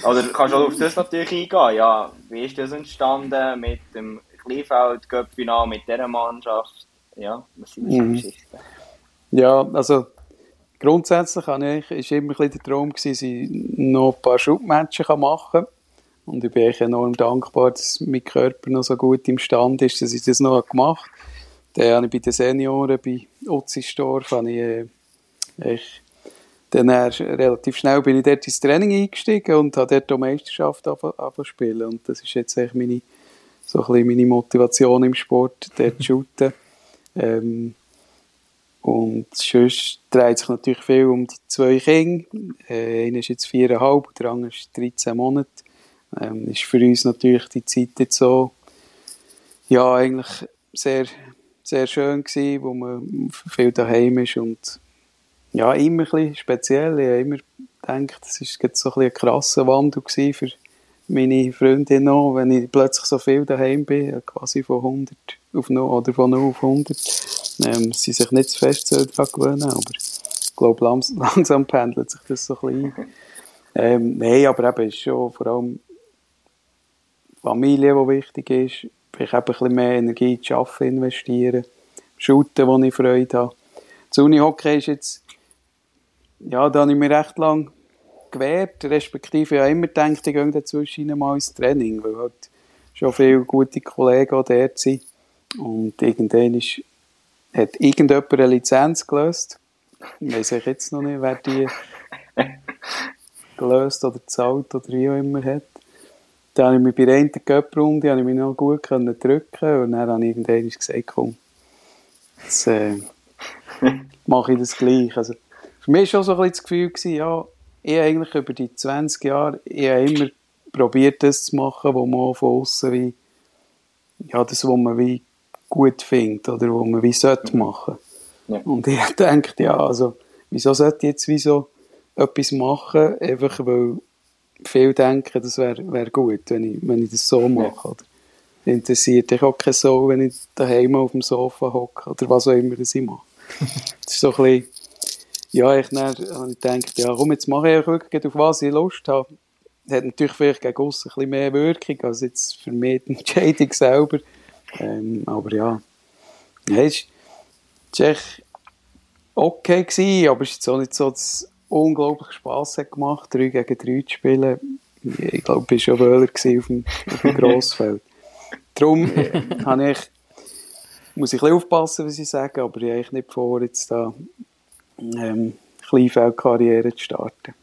Oder kannst du auf das natürlich eingehen? Ja, wie ist das entstanden mit dem Kleinfeld Cup-Final, mit dieser Mannschaft? Ja, was sind das mhm. Geschichten? Ja, also grundsätzlich war ich, immer ein der Traum, dass ich noch ein paar Schubmatches machen kann. Und ich bin echt enorm dankbar, dass mein Körper noch so gut im Stand ist, dass ich das noch gemacht habe. Dann habe ich bei den Senioren, bei Utzisdorf, habe ich äh, echt dann relativ schnell bin ich dort ins Training eingestiegen und habe dort die Meisterschaft spielen. Und das ist jetzt eigentlich meine, so ein bisschen meine Motivation im Sport, dort zu shooten. Ähm, und sonst dreht sich natürlich viel um die zwei Kinder. Äh, einer ist jetzt viereinhalb, der andere ist 13 Monate. Ähm, ist für uns natürlich die Zeit jetzt so, ja, eigentlich sehr, sehr schön gewesen, wo man viel daheim ist und ja, immer ein bisschen speziell. Ich habe immer gedacht, das war so ein, ein krasser Wandel für meine Freundin noch, wenn ich plötzlich so viel daheim bin, quasi von 100 auf 0 oder von 0 auf 100. Ähm, sie sich nicht zu fest daran gewöhnen, aber ich glaube, *laughs* langsam pendelt sich das so ein bisschen. Ähm, Nein, aber eben ist schon vor allem Familie, die wichtig ist. Ich habe ein bisschen mehr Energie in Arbeiten investieren. Shooten, wo ich Freude habe. Das Uni-Hockey ist jetzt ja, da habe ich mir recht lang gewehrt, respektive ja immer gedacht, ich gehe dazwischen mal ins Training, weil halt schon viele gute Kollegen auch dort sind. Und irgendwann hat irgendjemand eine Lizenz gelöst. Ich weiß jetzt noch nicht, wer die gelöst oder gezahlt oder wie auch immer hat. Dann habe ich mich bei der einen Cup-Runde noch gut können drücken und dann habe ich irgendwann gesagt, komm, jetzt äh, mache ich das gleich. Also, für mich war schon so ein das Gefühl, gewesen, ja, ich eigentlich über die 20 Jahre, ich immer probiert, das zu machen, wo man von außen wie, ja, das, was man wie gut findet oder wo man wie sollte machen. Ja. Und ich *laughs* denke, ja, also, wieso sollte ich jetzt wie so etwas machen, einfach weil viele denken, das wäre wär gut, wenn ich, wenn ich das so mache. Oder interessiert dich auch kein so, wenn ich daheim auf dem Sofa hocke oder was auch immer das ich mache. *laughs* das ist so ein bisschen, ja, ich dann ich gedacht, ja, komm, jetzt mache ich wirklich auf was ich Lust habe. Das hat natürlich vielleicht gegen uns ein bisschen mehr Wirkung als jetzt für mich die *laughs* Entscheidung selber. Ähm, aber ja, ja es war echt okay gewesen, aber es ist auch nicht so, dass es unglaublich Spass hat gemacht, 3 gegen 3 zu spielen. Ich glaube, ich war schon Wöhler auf dem, auf dem *laughs* Grossfeld. Darum äh, habe ich, muss ich ein bisschen aufpassen, was ich sage, aber ich habe nicht vor, jetzt da ähm, Kleinfeldkarriere zu starten.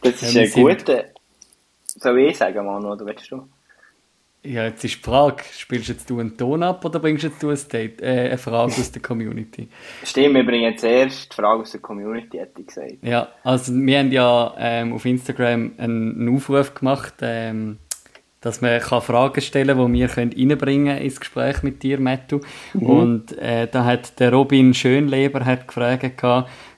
das *laughs* ist ja, ein guter. Soll ich sagen, Manu, oder willst du? Ja, jetzt ist die Frage, spielst jetzt du einen Ton ab oder bringst jetzt du ein State, äh, eine Frage aus der Community? Stimmt, wir bringen zuerst die Frage aus der Community, hätte ich gesagt. Ja, also wir haben ja ähm, auf Instagram einen Aufruf gemacht, ähm, dass man kann Fragen stellen kann, die wir reinbringen können ins Gespräch mit dir, Mattu. Mhm. Und äh, da hat der Robin Schönleber hat gefragt,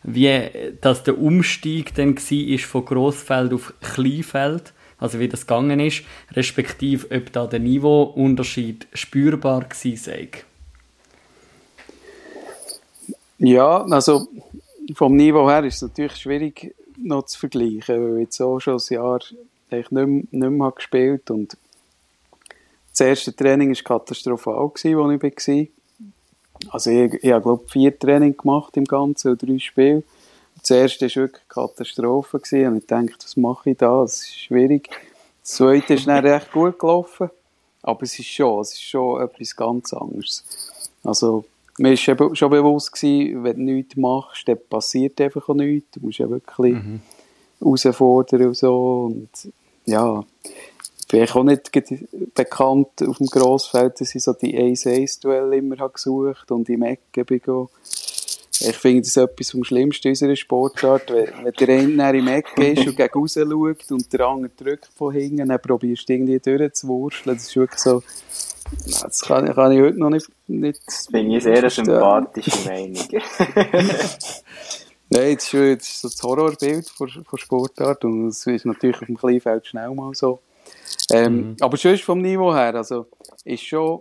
wie dass der Umstieg dann war von Grossfeld auf Kleinfeld, also wie das gegangen ist, respektive ob da der Niveauunterschied spürbar war. Ja, also vom Niveau her ist es natürlich schwierig noch zu vergleichen, weil jetzt auch schon ein Jahr ich nicht, nicht mehr gespielt und das erste Training war katastrophal, gewesen, wo ich war. Also ich, ich habe glaube vier Training gemacht im Ganzen, drei Spiele. Das erste war wirklich Katastrophe gewesen, und ich dachte, was mache ich da? Das ist schwierig. Das zweite ist dann recht gut gelaufen, aber es ist schon, es ist schon etwas ganz anderes. Also mir war schon bewusst gewesen, wenn du nichts machst, dann passiert einfach auch nichts. Du musst ja wirklich mhm. herausfordern und so und ja, bin ich auch nicht bekannt auf dem Grossfeld, dass ich so die 1-1-Duelle immer habe gesucht und im Ecken bin ich finde das etwas vom Schlimmsten unserer Sportart. Wenn, wenn der eine im Eck ist und gegen raus schaut und der andere drückt von hinten, dann probierst du irgendwie durchzuwurschteln. Das ist wirklich so, das kann, kann ich heute noch nicht, nicht Das finde ich sehr eine sympathische Meinung. *laughs* Nein, das ist, das ist so das Horrorbild von, von Sportart und es ist natürlich auf dem Kleinfeld schnell mal so. Ähm, mhm. Aber sonst vom Niveau her, also ist schon,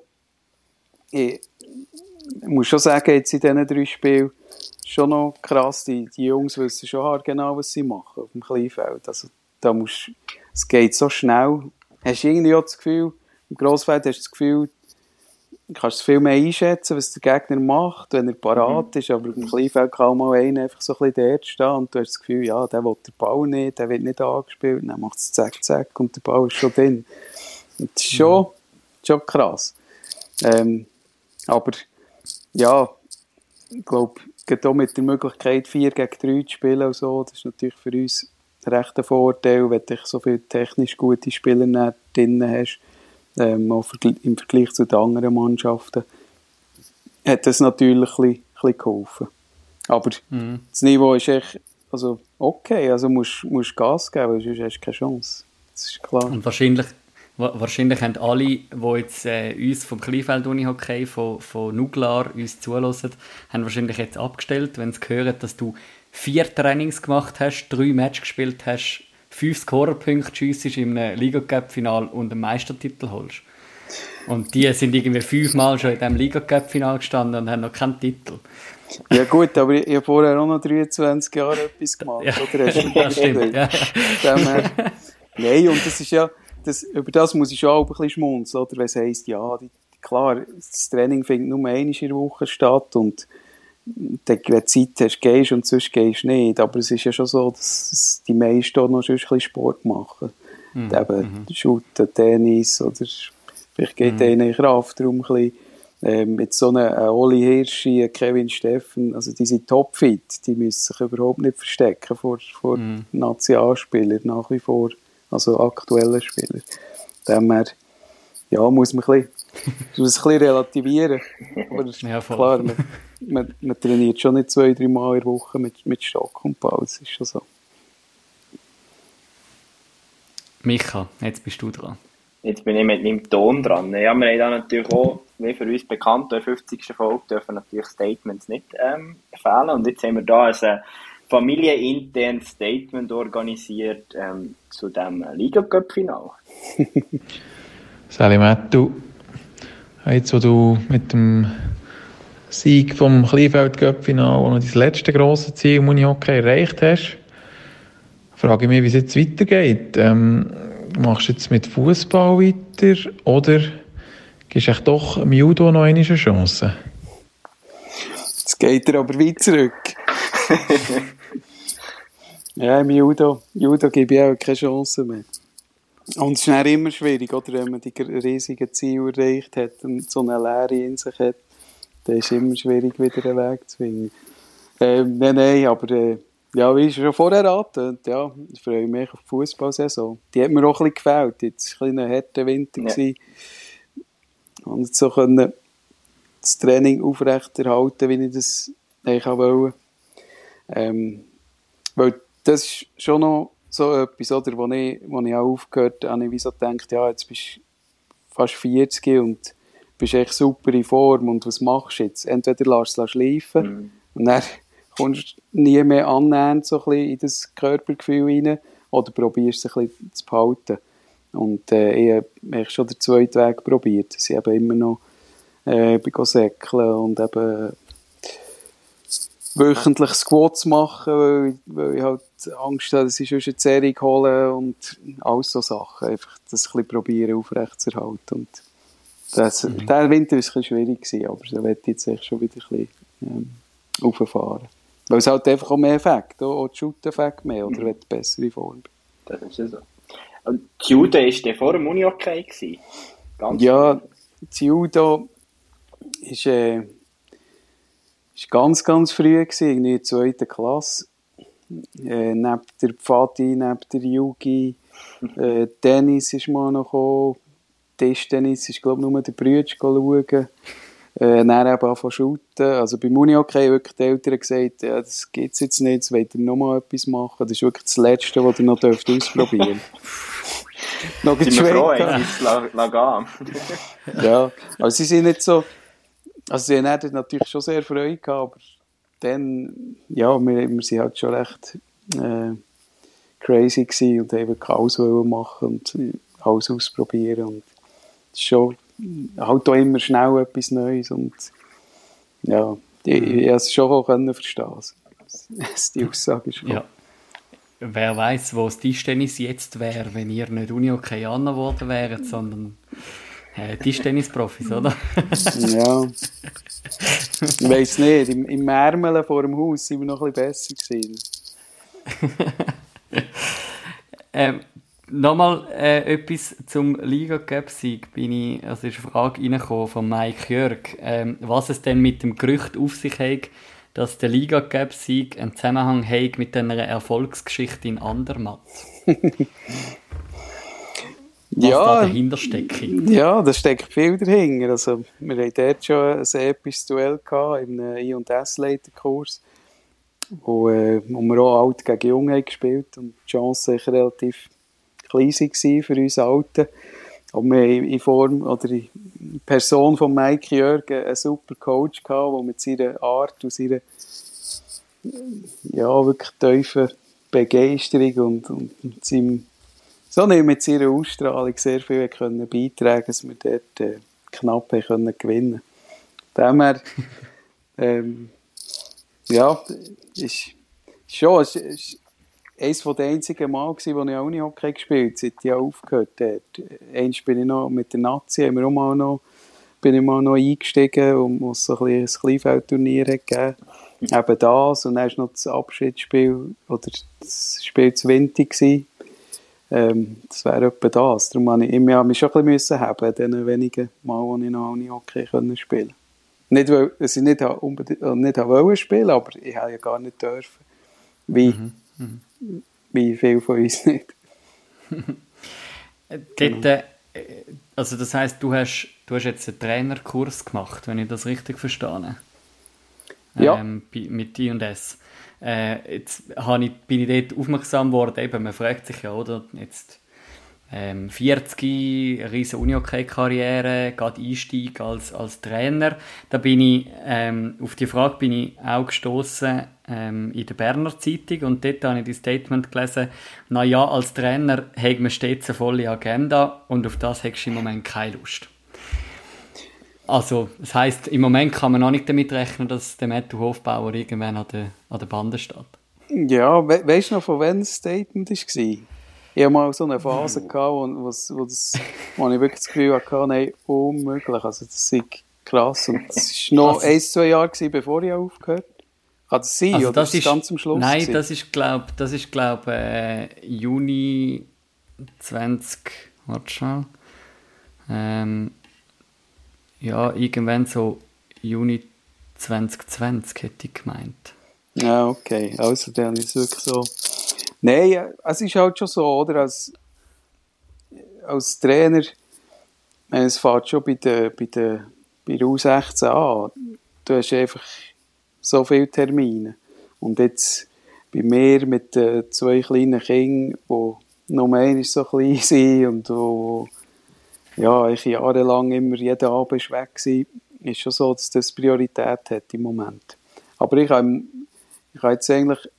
ich, ich muss schon sagen, jetzt in diesen drei Spielen, schon noch krass, die, die Jungs wissen schon genau, was sie machen auf dem Kleinfeld. Also da musst, es geht so schnell. Hast du irgendwie auch das Gefühl, im Grossfeld hast du das Gefühl, kannst es viel mehr einschätzen, was der Gegner macht, wenn er parat mhm. ist, aber im Kleinfeld kann mal einer einfach so ein bisschen dort stehen und du hast das Gefühl, ja, der will den Ball nicht, der wird nicht angespielt, dann macht es zack, zack und der Ball ist schon drin. Das ist schon, mhm. schon krass. Ähm, aber, ja, ich glaube, gerade auch mit der Möglichkeit, 4 gegen 3 zu spielen und so, das ist natürlich für uns ein rechter Vorteil, wenn du so viele technisch gute Spieler drin hast ähm, auch im Vergleich zu den anderen Mannschaften, hat das natürlich ein bisschen, ein bisschen geholfen. Aber mhm. das Niveau ist echt also okay, also musst du Gas geben, sonst hast du keine Chance. Das ist klar. Und wahrscheinlich, wahrscheinlich haben alle, die jetzt äh, uns vom Kleinfeld Unihockey, von, von Nuglar uns zulassen, haben wahrscheinlich jetzt abgestellt, wenn sie hören, dass du vier Trainings gemacht hast, drei Matches gespielt hast, fünf Scorerpunkte schiessest im Liga Cup Final und einen Meistertitel holst. Und die sind irgendwie fünfmal schon in diesem Liga Cup Final gestanden und haben noch keinen Titel. Ja gut, aber ich, ich habe vorher auch noch 23 Jahre etwas *laughs* gemacht. Ja, oder? das stimmt, ja. Nein, und das ist ja, das, über das muss ich schon auch ein bisschen schmunzeln, oder? Wenn es heisst, ja, die, klar, das Training findet nur einmal in der Woche statt und wenn du Zeit hast, gehst und sonst gehst du nicht. Aber es ist ja schon so, dass die meisten auch noch ein bisschen Sport machen. Mhm. Eben mhm. Shooten, Tennis oder vielleicht geht mhm. einer in Kraftraum ein bisschen. Ähm, mit so einem äh, Oli Hirschi, Kevin Steffen, also die sind topfit, die müssen sich überhaupt nicht verstecken vor, vor mhm. Nationalspielern, nach wie vor, also aktuellen Spielern. Dem ja, muss man ein bisschen *laughs* ein relativieren. *laughs* Aber ja, klar, man, man, man, trainiert schon nicht zwei, drei Mal in der Woche mit, mit Stock und Ball. Das ist schon so. Micha, jetzt bist du dran. Jetzt bin ich mit meinem Ton dran. Ja, wir haben da natürlich auch, wie für uns bekannt, in der 50. Folge dürfen natürlich Statements nicht ähm, fehlen. Und jetzt haben wir da ein familieninternes Statement organisiert ähm, zu dem Liga-Cup-Final. *laughs* Salimattu, Jetzt, wo du mit dem Sieg vom Kleinfeld Cup Final und dein letzte grosse Ziel im Unihockey erreicht hast, frage ich mich, wie es jetzt weitergeht. Ähm, machst du jetzt mit Fußball weiter oder gibst du doch dem Judo noch eine Chance? Jetzt geht er aber weit zurück. *laughs* ja, im Judo, Judo gebe ich auch keine Chance mehr. Und es ist dann immer schwierig, oder? wenn man die riesigen Ziele erreicht hat und so eine Leere in sich hat, dann ist es immer schwierig, wieder einen Weg zu finden. Ähm, nein, nein, aber äh, ja, wie ich schon vorher raten, ja, ich freue mich auf die Fußballsaison. Die hat mir auch ein bisschen gefällt. Jetzt war ein, ein harter Winter. Ja. Und so können das Training aufrechterhalten, wie ich das eigentlich auch wollte. Ähm, weil das ist schon noch so etwas, oder, wo ich, wo ich auch aufgehört habe, ich wie so gedacht, ja, jetzt bist du fast 40 und bist echt super in Form und was machst du jetzt? Entweder lässt du es schleifen mhm. und dann kommst du nie mehr annähernd so ein bisschen in das Körpergefühl rein oder probierst es ein bisschen zu behalten. Und äh, ich habe schon den zweiten Weg probiert, dass ich eben immer noch äh, säckeln und eben wöchentlich Squats machen, weil ich, weil ich halt Angst habe, dass ich schon eine Serie hole und all so Sachen. Einfach das ein bisschen probieren aufrechtzuerhalten. Und das, mhm. Der Winter war ein bisschen schwierig, gewesen, aber da werde ich jetzt echt schon wieder ein bisschen ähm, auffahren. Weil es halt einfach auch mehr Effekt, auch die Shoot-Effekt mehr, oder mhm. wenn du bessere Form Das ist ja so. Und Judo war der vor dem Uni-Okay? Ja, Judo ist... Äh, war ganz, ganz früh, in der zweiten Klasse. Äh, neben der Pfadi, neben der Yugi. Äh, Tennis ist mal noch gekommen. Tischtennis ist, glaube ich, nur der Brüder schauen. Äh, dann eben anfangen shooten. Also beim Unihockey haben wirklich die Eltern gesagt, ja, das gibt es jetzt nicht, jetzt wollt ihr nochmal etwas machen. Das ist wirklich das Letzte, was ihr noch dürft ausprobieren dürft. noch sind wir froh, eigentlich, la, ja, aber sie sind nicht so, also sie hatten natürlich schon sehr Freude gehabt, aber dann, ja, wir, wir sind halt schon recht äh, crazy gewesen und haben alles machen und alles ausprobieren und schon halt auch immer schnell etwas Neues und ja, ich, mhm. ich, ich es schon auch können verstehen, was die Aussage ist. Ja. Wer weiß, wo das Tischtennis jetzt wäre, wenn ihr nicht Uni-Okay geworden wäret, sondern Äh, Tischtennisprofis, oder? ja. Ich weiß nicht, im, im Märmeln vor dem Haus sind wir noch ein bisschen besser gewesen. *laughs* ähm, Nochmal äh, etwas zum Liga Cup Sieg bin ich, also ist eine Frage reingekommen von Mike Jörg, ähm, was es denn mit dem Gerücht auf sich hat, dass der Liga Cup Sieg einen Zusammenhang hat mit einer Erfolgsgeschichte in Andermatt. *laughs* was ja, da dahinter steckt. Ja, da steckt viel dahinter. Also, wir hatten dort schon ein episches Duell gehabt, einem I&S-Leiterkurs, wo, äh, wo wir auch alt gegen jung haben gespielt und die Chance sicher relativ klein war für uns Alten. Und wir haben in Form oder in Person von Mike Jörgen einen super Coach gehabt, der mit seiner Art und seiner ja, wirklich tiefen Begeisterung und, und mit seinem so nicht mit seiner Ausstrahlung sehr viel können beitragen dass wir dort äh, knapp können gewinnen her, *laughs* ähm, ja, ist schon, ist, ist eines der einzigen Mal gewesen, wo ich auch nicht Hockey gespielt habe, seit ich aufgehört habe. Eins bin ich noch mit der Nazi, haben wir auch mal noch, bin ich mal noch eingestiegen, und es so ein, ein Kleinfeldturnier gegeben Eben das, und dann war noch das Abschiedsspiel, oder das Spiel zu Winter gewesen. Ähm, das wäre etwa das. Darum musste ich, ich mich schon ein bisschen haben, den wenigen Mal, wo ich noch nicht Hockey können spielen Nicht, weil ich nicht, unbedingt, äh, nicht wollte spielen, aber ich habe ja gar nicht dürfen. Wie, mhm. Mhm. wie viele von uns *laughs* nicht. Dort, äh, also das heisst, du hast, du hast jetzt einen Trainerkurs gemacht, wenn ich das richtig verstehe. Ja. Ähm, mit D&S. Äh, jetzt ich, bin ich dort aufmerksam geworden, eben, man fragt sich ja, oder, jetzt ähm, 40, eine riesige Uni-Hockey-Karriere, gerade Einstieg als, als Trainer. Da bin ich, ähm, auf die Frage bin ich auch gestoßen ähm, in der Berner Zeitung und dort habe ich die Statement gelesen, na ja, als Trainer hat man stets eine volle Agenda und auf das hättest du im Moment keine Lust. Also, das heisst, im Moment kann man noch nicht damit rechnen, dass der Matthew Hofbauer irgendwann an der, an der Bande steht. Ja, we weißt du noch, von wann das Statement war? Ich hatte mal so eine Phase, gehabt, wo, wo, wo, das, wo ich wirklich das Gefühl hatte, nein, unmöglich. Also, das ist krass. Und das war noch also, ein, zwei Jahre, gewesen, bevor ich aufgehört habe. Kann das sein, also oder das ist ganz am Schluss? Nein, gewesen? das ist, glaube das ist, glaub, äh, Juni 20, warte schon. Ähm, ja, irgendwann so Juni 2020 hätte ich gemeint. Ja, okay. Also dann ist es wirklich so. Nein, es ist halt schon so, oder? Als, als Trainer, es fährt schon bei der, bei der, bei der U16 an. Du hast einfach so viele Termine. Und jetzt bei mir mit äh, zwei kleinen Kindern, die noch mehr so klein *laughs* sind und wo ja, ich jahrelang immer jeden Abend weg war, ist schon so, dass das Priorität hat im Moment. Aber ich habe, ich habe jetzt eigentlich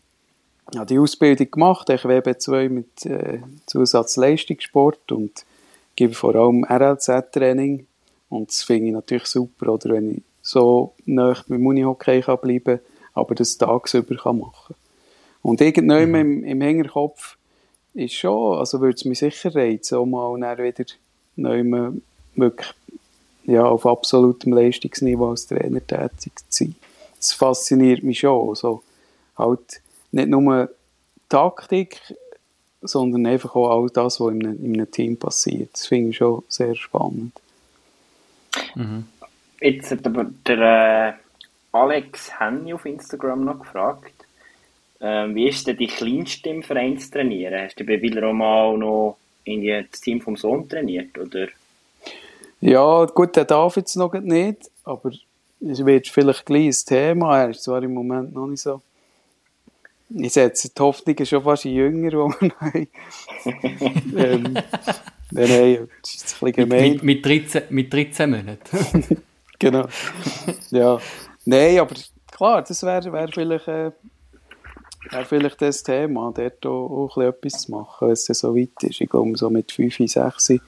ja, die Ausbildung gemacht, ich WB2 mit äh, Zusatzleistungssport und gebe vor allem RLZ-Training und das finde ich natürlich super, oder? Wenn ich so nah beim Unihockey kann bleiben aber das tagsüber kann machen. Und irgendwann mhm. im, im Hinterkopf ist schon, also würde es mich sicher reizen, auch mal wieder neu wirklich ja, auf absolutem Leistungsniveau als Trainer tätig zu sein. Das fasziniert mich schon. Also, halt nicht nur Taktik, sondern einfach auch all das, was in einem, in einem Team passiert. Das finde ich schon sehr spannend. Mhm. Jetzt hat aber der äh, Alex Henny auf Instagram noch gefragt, äh, wie ist denn die kleinste im Verein zu trainieren? Hast du bei Willer auch mal noch irgendwie das Team vom Sohn trainiert, oder? Ja, gut, der darf jetzt noch nicht, aber es wird vielleicht gleich ein Thema. Er ist zwar im Moment noch nicht so. Ich setze die Hoffnung schon fast Jünger, die wir *laughs* haben. ähm, wir haben, das ist ein bisschen gemein. Mit, mit, 13, mit 13 Monaten. *laughs* genau. Ja. Nein, aber klar, das wäre wär vielleicht, äh, wär vielleicht das Thema, dort auch, auch etwas zu machen, wenn es so weit ist. Ich glaube, so mit 5, 6 äh,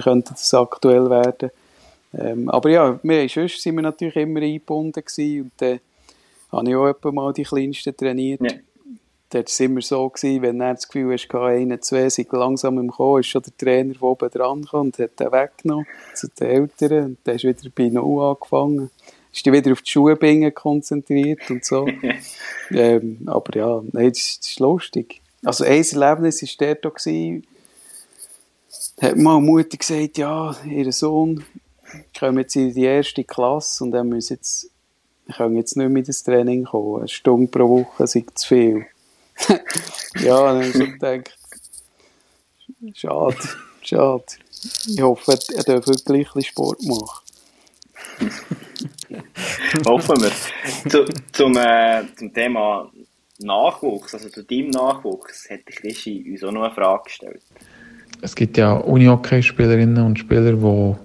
könnte das aktuell werden. Ähm, aber ja, wir, sonst sind wir natürlich immer eingebunden gewesen und dann äh, habe ich auch etwa mal die Kleinsten trainiert. Ja. dort war es immer so, gewesen, wenn er das Gefühl hast, einer, zwei sind langsam im Kommen, ist schon der Trainer, der oben dran und hat den weggenommen zu den Eltern. Und dann ist wieder bei Null angefangen. Ist dann wieder auf die Schuhbingen konzentriert und so. *laughs* ähm, aber ja, nein, das, das ist lustig. Also ein Erlebnis war auch, gewesen, hat mal Mutter gesagt, ja, ihr Sohn kommt jetzt in die erste Klasse und dann müssen jetzt, können jetzt nicht mehr in das Training kommen. Eine Stunde pro Woche sei zu viel. *laughs* ja, dann habe ich schon gedacht, schade, schade. Ich hoffe, er darf wirklich ein Sport machen. *laughs* Hoffen wir. Zu, zum, äh, zum Thema Nachwuchs, also zu deinem Nachwuchs, hätte Christi uns auch noch eine Frage gestellt. Es gibt ja Unihockey-Spielerinnen und Spieler, die,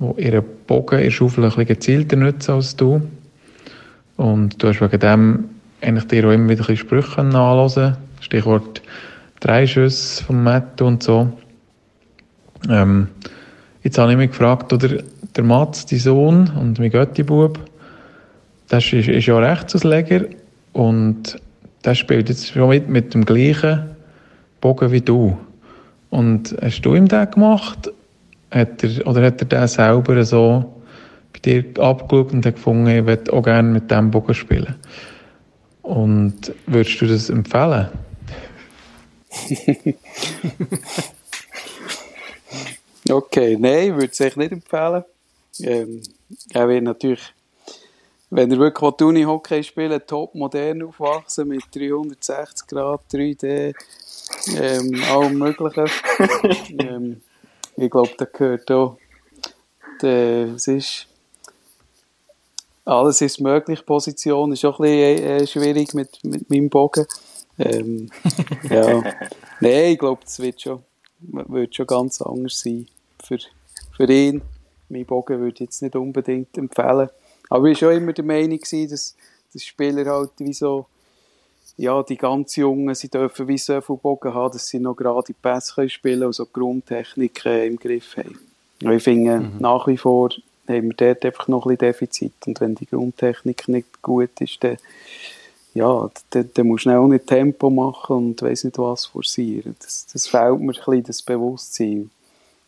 die ihren Bogen in Schaufel ein gezielter nutzen als du. Und du hast wegen dem eigentlich dir auch immer wieder ein Sprüche anhören Stichwort Dreischüsse vom Matt und so. Ähm, jetzt habe ich mich gefragt, oder der Mats, dein Sohn und mein Götti-Bub, das ist, ist ja Rechtsausleger und der spielt jetzt schon mit, mit dem gleichen Bogen wie du. Und hast du ihm den gemacht? Hat er, oder hat er den selber so bei dir abgeschaut und hat gefunden, ich würde auch gerne mit dem Bogen spielen? Und würdest du das empfehlen? *laughs* okay, nein, würde es nicht empfehlen. Ähm, er wird natürlich, wenn er wirklich Uni-Hockey spielen top modern aufwachsen mit 360 Grad, 3D, ähm, allem Möglichen. *laughs* ähm, ich glaube, da gehört auch, es ist, alles ist möglich, Position ist auch ein bisschen äh, schwierig mit, mit meinem Bogen. Ähm, *laughs* ja, nein, ich glaube, das wird schon, wird schon ganz anders sein für, für ihn. Mein Bogen würde ich jetzt nicht unbedingt empfehlen. Aber ich war schon immer der Meinung, dass, dass Spieler halt wie so, ja, die ganz Jungen, sie dürfen wie so viel Bogen haben, dass sie noch gerade die Pässe spielen können und so Grundtechniken äh, im Griff haben. Und ich finde, mhm. nach wie vor haben wir dort einfach noch ein bisschen Defizit. Und wenn die Grundtechnik nicht gut ist, dann, ja, dann, dann musst du auch nicht Tempo machen und weiss nicht was forcieren. Das, das fehlt mir ein bisschen, das Bewusstsein.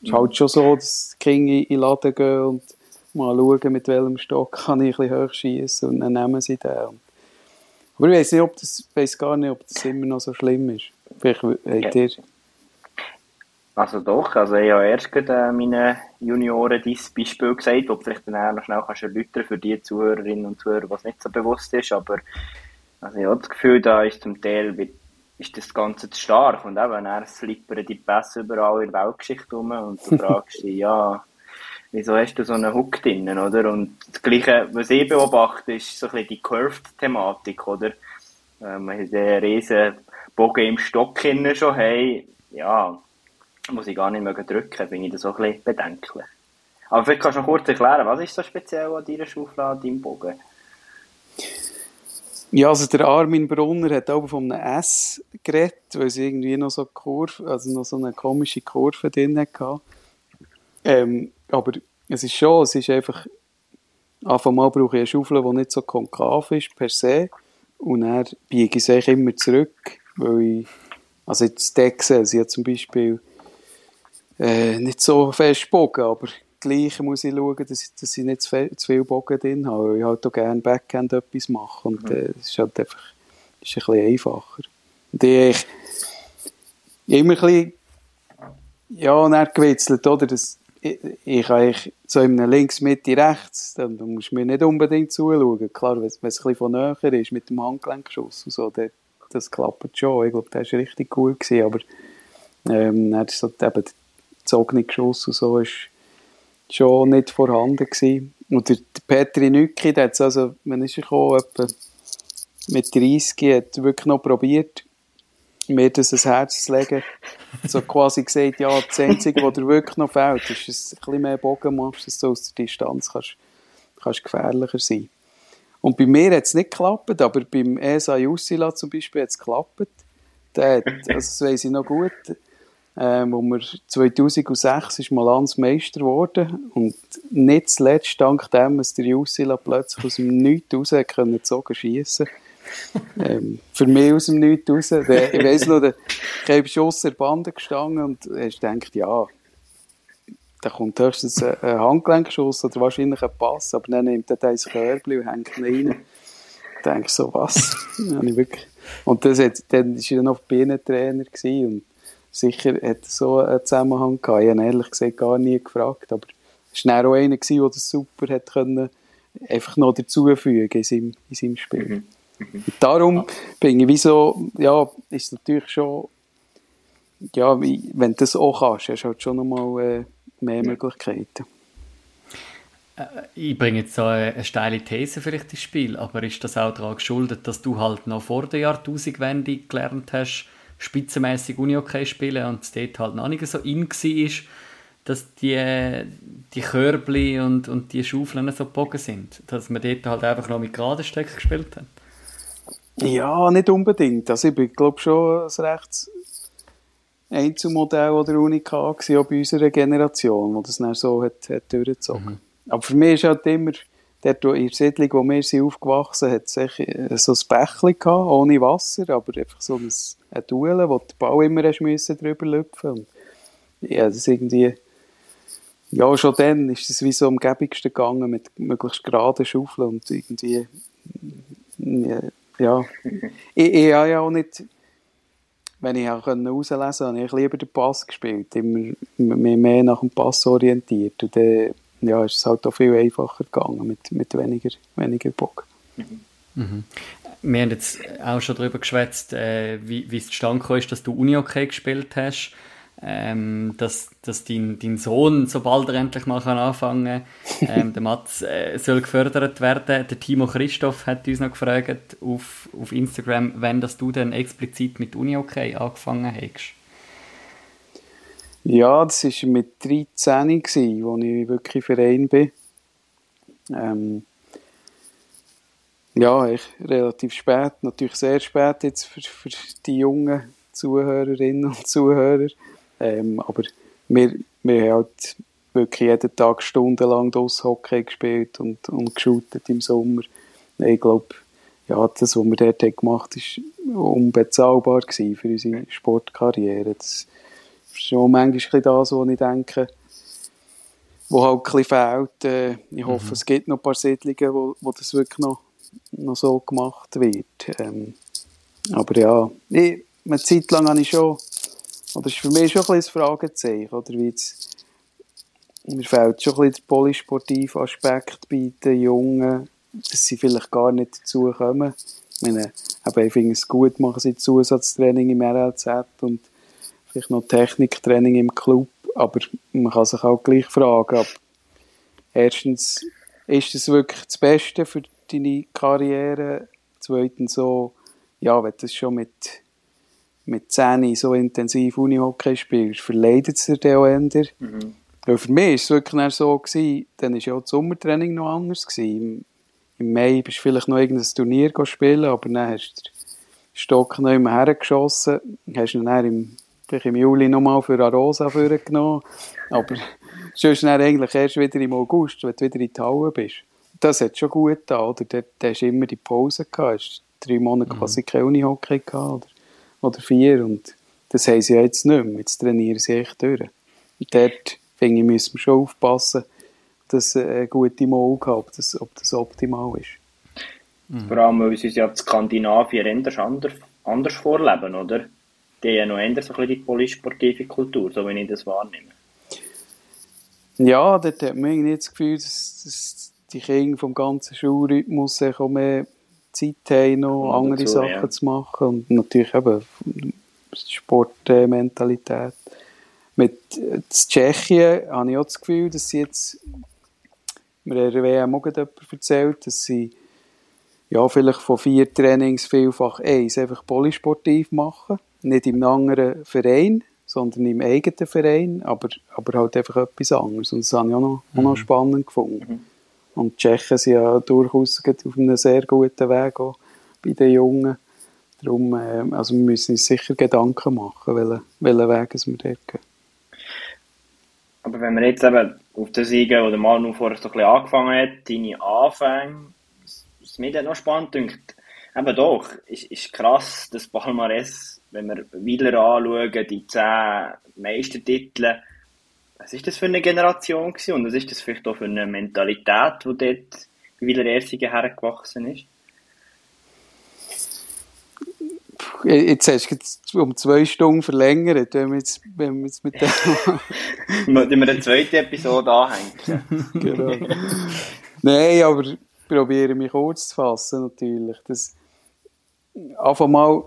Es ist halt schon so, dass die Kinder in den Laden gehen und mal schauen, mit welchem Stock kann ich ein bisschen hochschießen und dann nehmen sie den. Aber ich weiss nicht, ob das, weiss gar nicht, ob das immer noch so schlimm ist. Vielleicht habt ihr... Also doch, also ich habe erst gerade äh, meinen Junioren dieses Beispiel gesagt, ob vielleicht dann noch schnell kannst erläutern für die Zuhörerinnen und Zuhörer, was nicht so bewusst ist, aber also ich habe das Gefühl, da ist zum Teil ist das Ganze zu stark und eben, er slippern die Pässe überall in der Weltgeschichte rum und du *laughs* fragst dich, ja, wieso hast du so einen Hook drinnen, oder? Und das Gleiche, was ich beobachte, ist so ein bisschen die Curved-Thematik, oder? Ähm, wir haben den riesen Bogen im Stock schon haben, ja, muss ich gar nicht mehr drücken, bin ich da so ein bisschen bedenklich. Aber vielleicht kannst du noch kurz erklären, was ist so speziell an deiner Schaufel, an deinem Bogen? Ja, also der Armin Brunner hat auch von einem S geredet, weil sie irgendwie noch so Kurve, also noch so eine komische Kurve drin hatte. Ähm, aber es ist schon, es ist einfach, Anfang mal brauche ich eine Schaufel, die nicht so konkav ist, per se. Und dann biege ich es immer zurück, weil ich, also jetzt Dexe, sie hat zum Beispiel äh, nicht so fest Bogen, aber gleich muss ich schauen, dass ich, dass ich nicht zu viel, zu viel Bogen drin habe, weil ich halt auch gerne Backend etwas mache und äh, das ist halt einfach ist ein bisschen einfacher. Und ich, immer ein bisschen ja, dann gewitzelt, oder, dass ich, ich eigentlich so in einem links, Mitte, rechts, dann, musst du mir nicht unbedingt zuschauen. Klar, wenn es ein bisschen von näher ist mit dem Handgelenksschuss und so, dann, das klappt schon. Ich glaube, das war richtig gut, gewesen, aber ähm, dann ist so eben gezogene Geschoss und so ist schon nicht vorhanden gewesen. Und der, Petri Nücki, der hat also, wenn ist gekommen, mit 30, hat wirklich noch probiert, mir das ans Herz zu legen. So quasi gesagt, ja, das Einzige, was dir wirklich noch fehlt, ist, dass du ein bisschen mehr Bogen machst, dass du aus der Distanz kannst, kannst gefährlicher sein. Und bei mir hat es nicht geklappt, aber beim ESA Jussila zum Beispiel hat es geklappt. Der hat, also das weiss ich noch gut, ähm, wo wir 2006 ist Malans Meister geworden und nicht zuletzt dank dem, dass der Jussila plötzlich aus dem Nichts raus können zogen schiessen. *laughs* ähm, für mich aus dem Nichts raus. Der, ich weiss noch, der, ich habe Schuss der Bande gestanden und ich denkt, ja, da kommt höchstens ein, ein Handgelenkschuss oder wahrscheinlich ein Pass, aber dann nimmt er das Körbchen und hängt ihn rein. Ich denke so, was? und das hat, dann war er noch Bienentrainer und sicher hat so einen Zusammenhang gehabt. Ich habe ehrlich gesagt gar nie gefragt, aber es war auch einer, der das super hat können, einfach noch dazufügen in seinem, in seinem Spiel. Mhm. Mhm. darum bin ich wie so, ja, ist natürlich schon, ja, wie, wenn du das auch kannst, hast du halt schon nochmal äh, mehr Möglichkeiten. Äh, ich bringe jetzt so eine, eine steile These vielleicht ins Spiel, aber ist das auch daran geschuldet, dass du halt noch vor der Jahrtausendwende gelernt hast, spitzenmäßig Uni-Hockey spielen und es dort halt noch nicht so in war, dass die, die Körbli und, und die Schaufeln so gebogen sind? Dass man dort halt einfach noch mit geraden Stöcken gespielt hat? Ja, nicht unbedingt. Also ich glaube schon ein recht Einzelmodell oder Unika auch bei unserer Generation, wo das dann so hat, hat durchgezogen. Mhm. Aber für mich ist halt immer, dort in der Siedlung, wo wir sind aufgewachsen sind, äh, so ein Bächchen gehabt, ohne Wasser, aber einfach so ein, ein Duell, wo der Ball immer müssen drüber lüpfen. Und ja, das irgendwie, ja, schon dann ist es wie so am gäbigsten gegangen mit möglichst geraden Schaufeln und irgendwie, ja, ich, ich habe ja auch nicht, wenn ich auch herauslesen konnte, habe ich lieber den Pass gespielt, immer mehr nach dem Pass orientiert. Und dann ja, ist es halt auch viel einfacher gegangen mit, mit weniger, weniger Bock. Mhm. Wir haben jetzt auch schon darüber geschwätzt, äh, wie, es zustande kam, dass du Uni-Hockey gespielt hast. Ähm, dass, dass dein, dein Sohn, sobald er endlich mal kann anfangen kann, ähm, der Mats äh, soll gefördert werden. Der Timo Christoph hat uns noch gefragt auf, auf Instagram, wenn dass du dann explizit mit Uni-Hockey angefangen hast. Ja, das war mit 13, gewesen, als ich wirklich Verein bin. Ähm, ja, ich, relativ spät, natürlich sehr spät jetzt für, für die jungen Zuhörerinnen und Zuhörer. Ähm, aber wir, wir haben halt wirklich jeden Tag stundenlang Hockey gespielt und, und geshootet im Sommer. Ich glaube, ja, das, was wir dort gemacht haben, war unbezahlbar für unsere Sportkarriere. Das, schon manchmal das, was ich denke, wo halt ein fehlt. Äh, ich hoffe, mhm. es gibt noch ein paar Siedlungen, wo, wo das wirklich noch, noch so gemacht wird. Ähm, aber ja, ich, eine Zeit lang habe ich schon, oder ist für mich schon ein, bisschen ein Fragezeichen, oder wie jetzt, mir fehlt schon ein bisschen der polysportive Aspekt bei den Jungen, dass sie vielleicht gar nicht dazu kommen. Ich meine, ich finde es gut, machen sie Zusatztraining im RLZ und vielleicht noch Techniktraining im Club, aber man kann sich auch gleich fragen, ob erstens, ist es wirklich das Beste für deine Karriere? Zweitens so, ja, wenn du schon mit, mit 10 so intensiv Unihockey spielst, verleidet es dir dann auch eher. Mhm. Weil für mich war es wirklich so, gewesen, dann war ja auch das Sommertraining noch anders. Gewesen. Im, Im Mai bist du vielleicht noch irgendein Turnier spielen, aber dann hast du den Stock noch immer hergeschossen, hast ihn dann im vielleicht im Juli nochmal für Arosa vorgenommen. Aber sonst dann eigentlich erst wieder im August, wenn du wieder in die Halle bist. Das hat schon gut da, oder? Da, da hast du immer die Pause gehabt. Hast drei Monate mhm. quasi kein Unihockey gehabt, oder, oder vier. Und das haben sie ja jetzt nicht mehr. Jetzt trainieren sie echt durch. Und dort, finde ich, müssen wir schon aufpassen, dass eine gute Auge haben, ob das, ob das optimal ist. Mhm. Vor allem, weil sie ja die Skandinavier anders, anders vorleben, oder? Die haben noch eher so ein die polysportive Kultur, so wie ich das wahrnehme. Ja, dort hat man irgendwie das Gefühl, dass, dass die Kinder vom ganzen Schulrhythmus auch mehr Zeit haben, noch ja, andere dazu, Sachen ja. zu machen. Und natürlich eben Sportmentalität. Mit Tschechien habe ich auch das Gefühl, dass sie jetzt, mir hat WM auch jemand erzählt, dass sie ja, vielleicht von vier Trainings vielfach eins einfach polysportiv machen nicht im anderen Verein, sondern im eigenen Verein, aber, aber halt einfach etwas anderes. Und das habe ich auch noch, mhm. auch noch mhm. spannend gefunden. Mhm. Und die Tschechen sind ja durchaus auf einem sehr guten Weg auch bei den Jungen. Darum, äh, also wir müssen uns sicher Gedanken machen, welchen, welchen Weg wir dort gehen. Aber wenn wir jetzt eben auf das eingehen, wo der Manu vorher so ein bisschen angefangen hat, deine Anfänge, was mir dann noch spannend dünkt, eben doch, ist, ist krass, das Palmares, wenn wir wieder anschauen, die zehn Meistertitel, was ist das für eine Generation gewesen und was ist das vielleicht auch für eine Mentalität, die dort bei Wieler Ersigen hergewachsen ist? Jetzt hast du jetzt um zwei Stunden verlängert, wenn wir jetzt, wenn wir jetzt mit dem... *laughs* Wenn wir eine zweite Episode anhängen. *laughs* genau. Nein, aber ich probiere mich kurz zu fassen, natürlich. Das, einfach mal,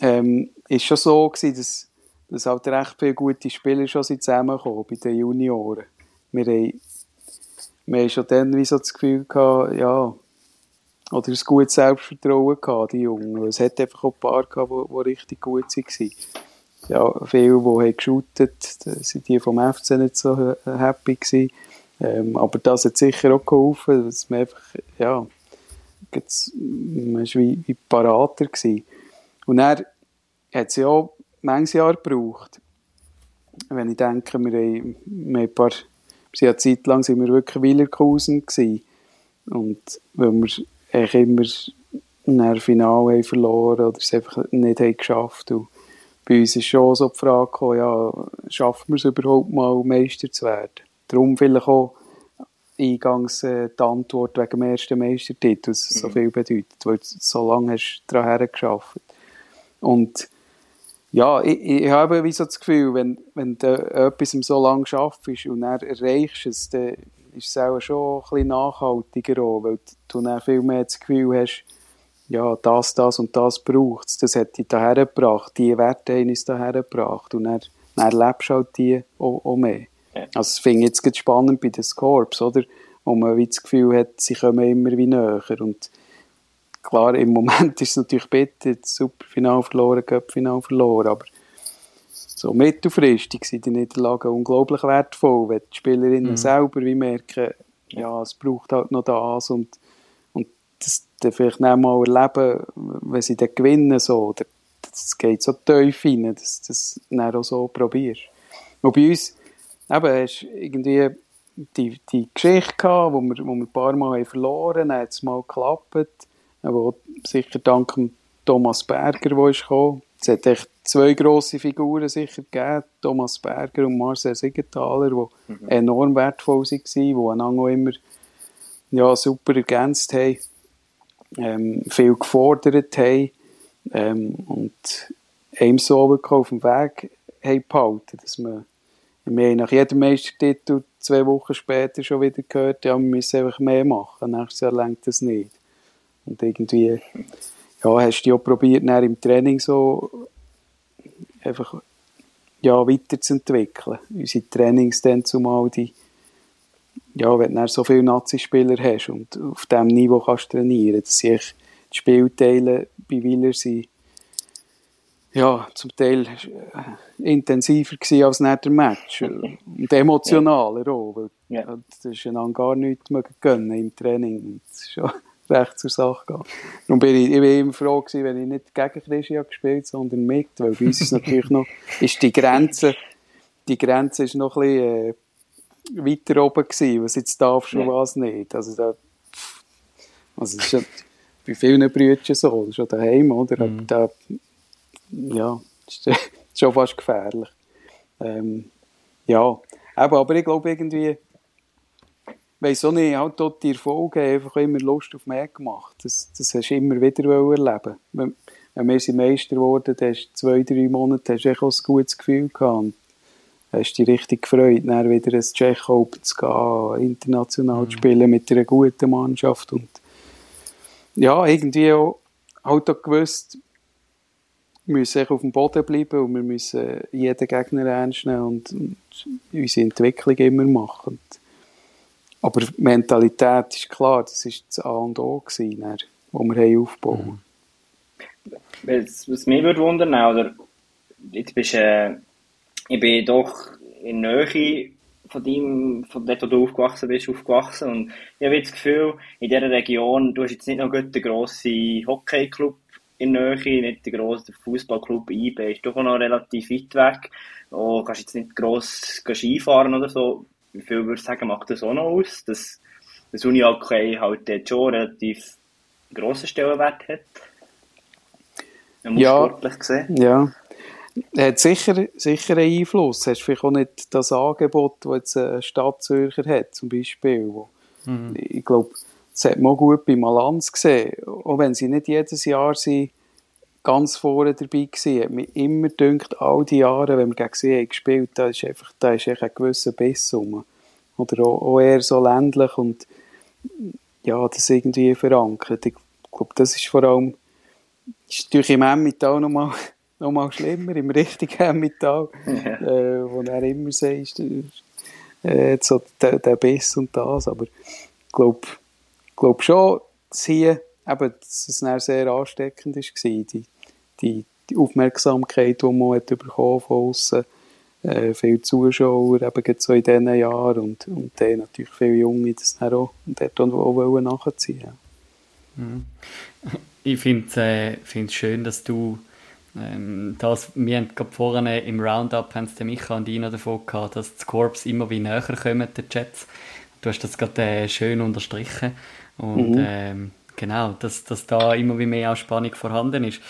ähm, ist schon so gewesen, dass, dass halt recht viele gute Spieler schon zusammengekommen bei den Junioren. Wir haben, wir haben schon dann wie so das Gefühl gehabt, ja, oder ein gutes Selbstvertrauen gehabt, die Jungen. Es hat einfach auch ein paar gehabt, die, die richtig gut waren. Ja, viele, die haben geshootet, sind die vom FC nicht so happy gewesen. Ähm, aber das hat sicher auch geholfen, dass man einfach, ja, man war wie, wie parater gewesen. Und er hat es ja auch manches Jahr gebraucht. Wenn ich denke, wir haben, wir haben ein paar, wir eine Zeit lang sind wir wirklich Willerkusen gewesen. Und wenn wir eigentlich immer ein Finale haben verloren oder es einfach nicht haben geschafft und bei uns ist schon so die Frage gekommen, ja, schaffen wir es überhaupt mal, Meister zu werden? Darum vielleicht auch eingangs äh, die Antwort wegen dem ersten Meistertitel, was mhm. so viel bedeutet, weil du so lange hast daran geschafft. Und ja, ich, ich habe wie so das Gefühl, wenn, wenn du etwas so lange schaffst und dann erreichst es, dann ist es auch schon ein bisschen nachhaltiger auch, weil du dann viel mehr das Gefühl hast, ja, das, das und das braucht es. Das hat dich daher gebracht, die Werte haben uns daher gebracht und dann, dann lebst du halt die auch, auch mehr. Ja. Also das finde ich jetzt spannend bei den Scorps, oder? Wo man wie das Gefühl hat, sie kommen immer wie näher und klar, im Moment ist es natürlich bitter, Superfinal verloren, Cup-Final verloren, aber so mittelfristig sind die Niederlagen unglaublich wertvoll, wenn die Spielerinnen mhm. selber wie merken, ja, es braucht halt noch das und, und das dann vielleicht nicht mal erleben, wenn sie dann gewinnen, so, das geht so tief rein, dass du das dann auch so probierst. Und bei uns, eben, hast irgendwie die, die Geschichte gehabt, wo wir, wo wir ein paar Mal haben verloren haben, dann hat es mal geklappt, wo sicher dank Thomas Berger, der ist gekommen, es hat echt zwei grosse Figuren sicher gegeben, Thomas Berger und Marcel Siegenthaler, die mhm. enorm wertvoll waren, die einander immer ja, super ergänzt haben, ähm, viel gefordert haben ähm, und einem so auf dem Weg haben behalten, dass man wir nach jedem Meistertitel zwei Wochen später schon wieder gehört, ja, wir müssen einfach mehr machen, nächstes Jahr längt das nicht. Und irgendwie ja, hast du ja probiert, im Training so einfach ja, weiterzuentwickeln. Unsere Trainings dann zumal die ja, wenn du so viele Nazi-Spieler hast und auf diesem Niveau kannst trainieren, dass die Spielteile bei Wieler sind ja, zum Teil äh, intensiver gewesen als nach dem Match. Und emotionaler ja. auch, weil ja. das ist einander gar nichts gönnen im Training. Das ist schon recht zur Sache gehen. Darum bin ich, ich bin immer froh gewesen, wenn ich nicht gegen Christian gespielt sondern mit, weil bei uns ist natürlich noch, ist die Grenze, die Grenze ist noch ein bisschen, äh, weiter oben gewesen, was jetzt darfst und ja. was nicht. Also da, also ist ja bei vielen Brüdern so, schon daheim, oder? Mhm. Da, ja, ist schon fast gefährlich. Ähm, ja, aber, aber ich glaube irgendwie, weiss auch nicht, halt dort die Erfolge haben einfach immer Lust auf mehr gemacht. Das, das hast du immer wieder erleben wenn, wenn wir sind Meister geworden, dann hast du zwei, drei Monate hast du auch ein gutes Gefühl gehabt. Und hast dich richtig gefreut, dann wieder ins Open zu gehen, international mhm. zu spielen mit einer guten Mannschaft. Und ja, irgendwie auch, halt auch gewusst, wir müssen auf dem Boden bleiben und wir müssen jeden Gegner ernst nehmen und, und unsere Entwicklung immer machen. Aber Mentalität ist klar, das war das A und O, gewesen, dann, wir haben aufbauen Was, was mich würde wundern, oder jetzt bist äh, ich bin doch in Nähe von dem, von dort, wo du aufgewachsen bist, aufgewachsen. Und ich habe das Gefühl, in dieser Region, du hast jetzt nicht noch einen grossen Hockeyclub in Nähe, nicht den grossen Fußballclub IB, ist doch noch relativ weit weg. Du kannst jetzt nicht gross Skifahren oder so viel würde ich sagen, macht das auch noch aus, dass das Uni-Hockey halt dort schon relativ grossen Stellenwert hat? Ja, sportlich gesehen. Ja. Er hat sicher, sicher einen Einfluss. Hast vielleicht auch nicht das Angebot, das jetzt eine Stadt Zürcher hat, zum Beispiel. Wo, mhm. Ich glaube, das hat man auch gut bei Malanz gesehen. Auch wenn sie nicht jedes Jahr sind, ganz vorne dabei gewesen, hat mich immer gedacht, all die Jahre, wenn wir gegen sie haben gespielt da ist einfach, da ist einfach ein gewisser Biss rum. Oder auch, auch eher so ländlich und ja, das irgendwie verankert. Ich glaube, das ist vor allem ist natürlich im Emmental noch mal, *laughs* noch mal schlimmer, im richtigen Emmental, ja. äh, wo er immer sagt, äh, so der, der Biss und das, aber ich glaube glaub schon, dass hier eben, dass es sehr ansteckend war, die, die, die Aufmerksamkeit, die man hat bekommen von außen, äh, viele Zuschauer, eben so in diesen Jahren und, und dann natürlich viele Junge, das dann auch, und dort auch, auch nachziehen mhm. Ich finde es äh, schön, dass du ähm, das, wir haben gerade vorne im Roundup, haben es Micha und Ina davon gehabt, dass die Corps immer wie näher kommen, die Jets. Du hast das gerade äh, schön unterstrichen und mhm. ähm, genau, dass, dass da immer wie mehr auch Spannung vorhanden ist.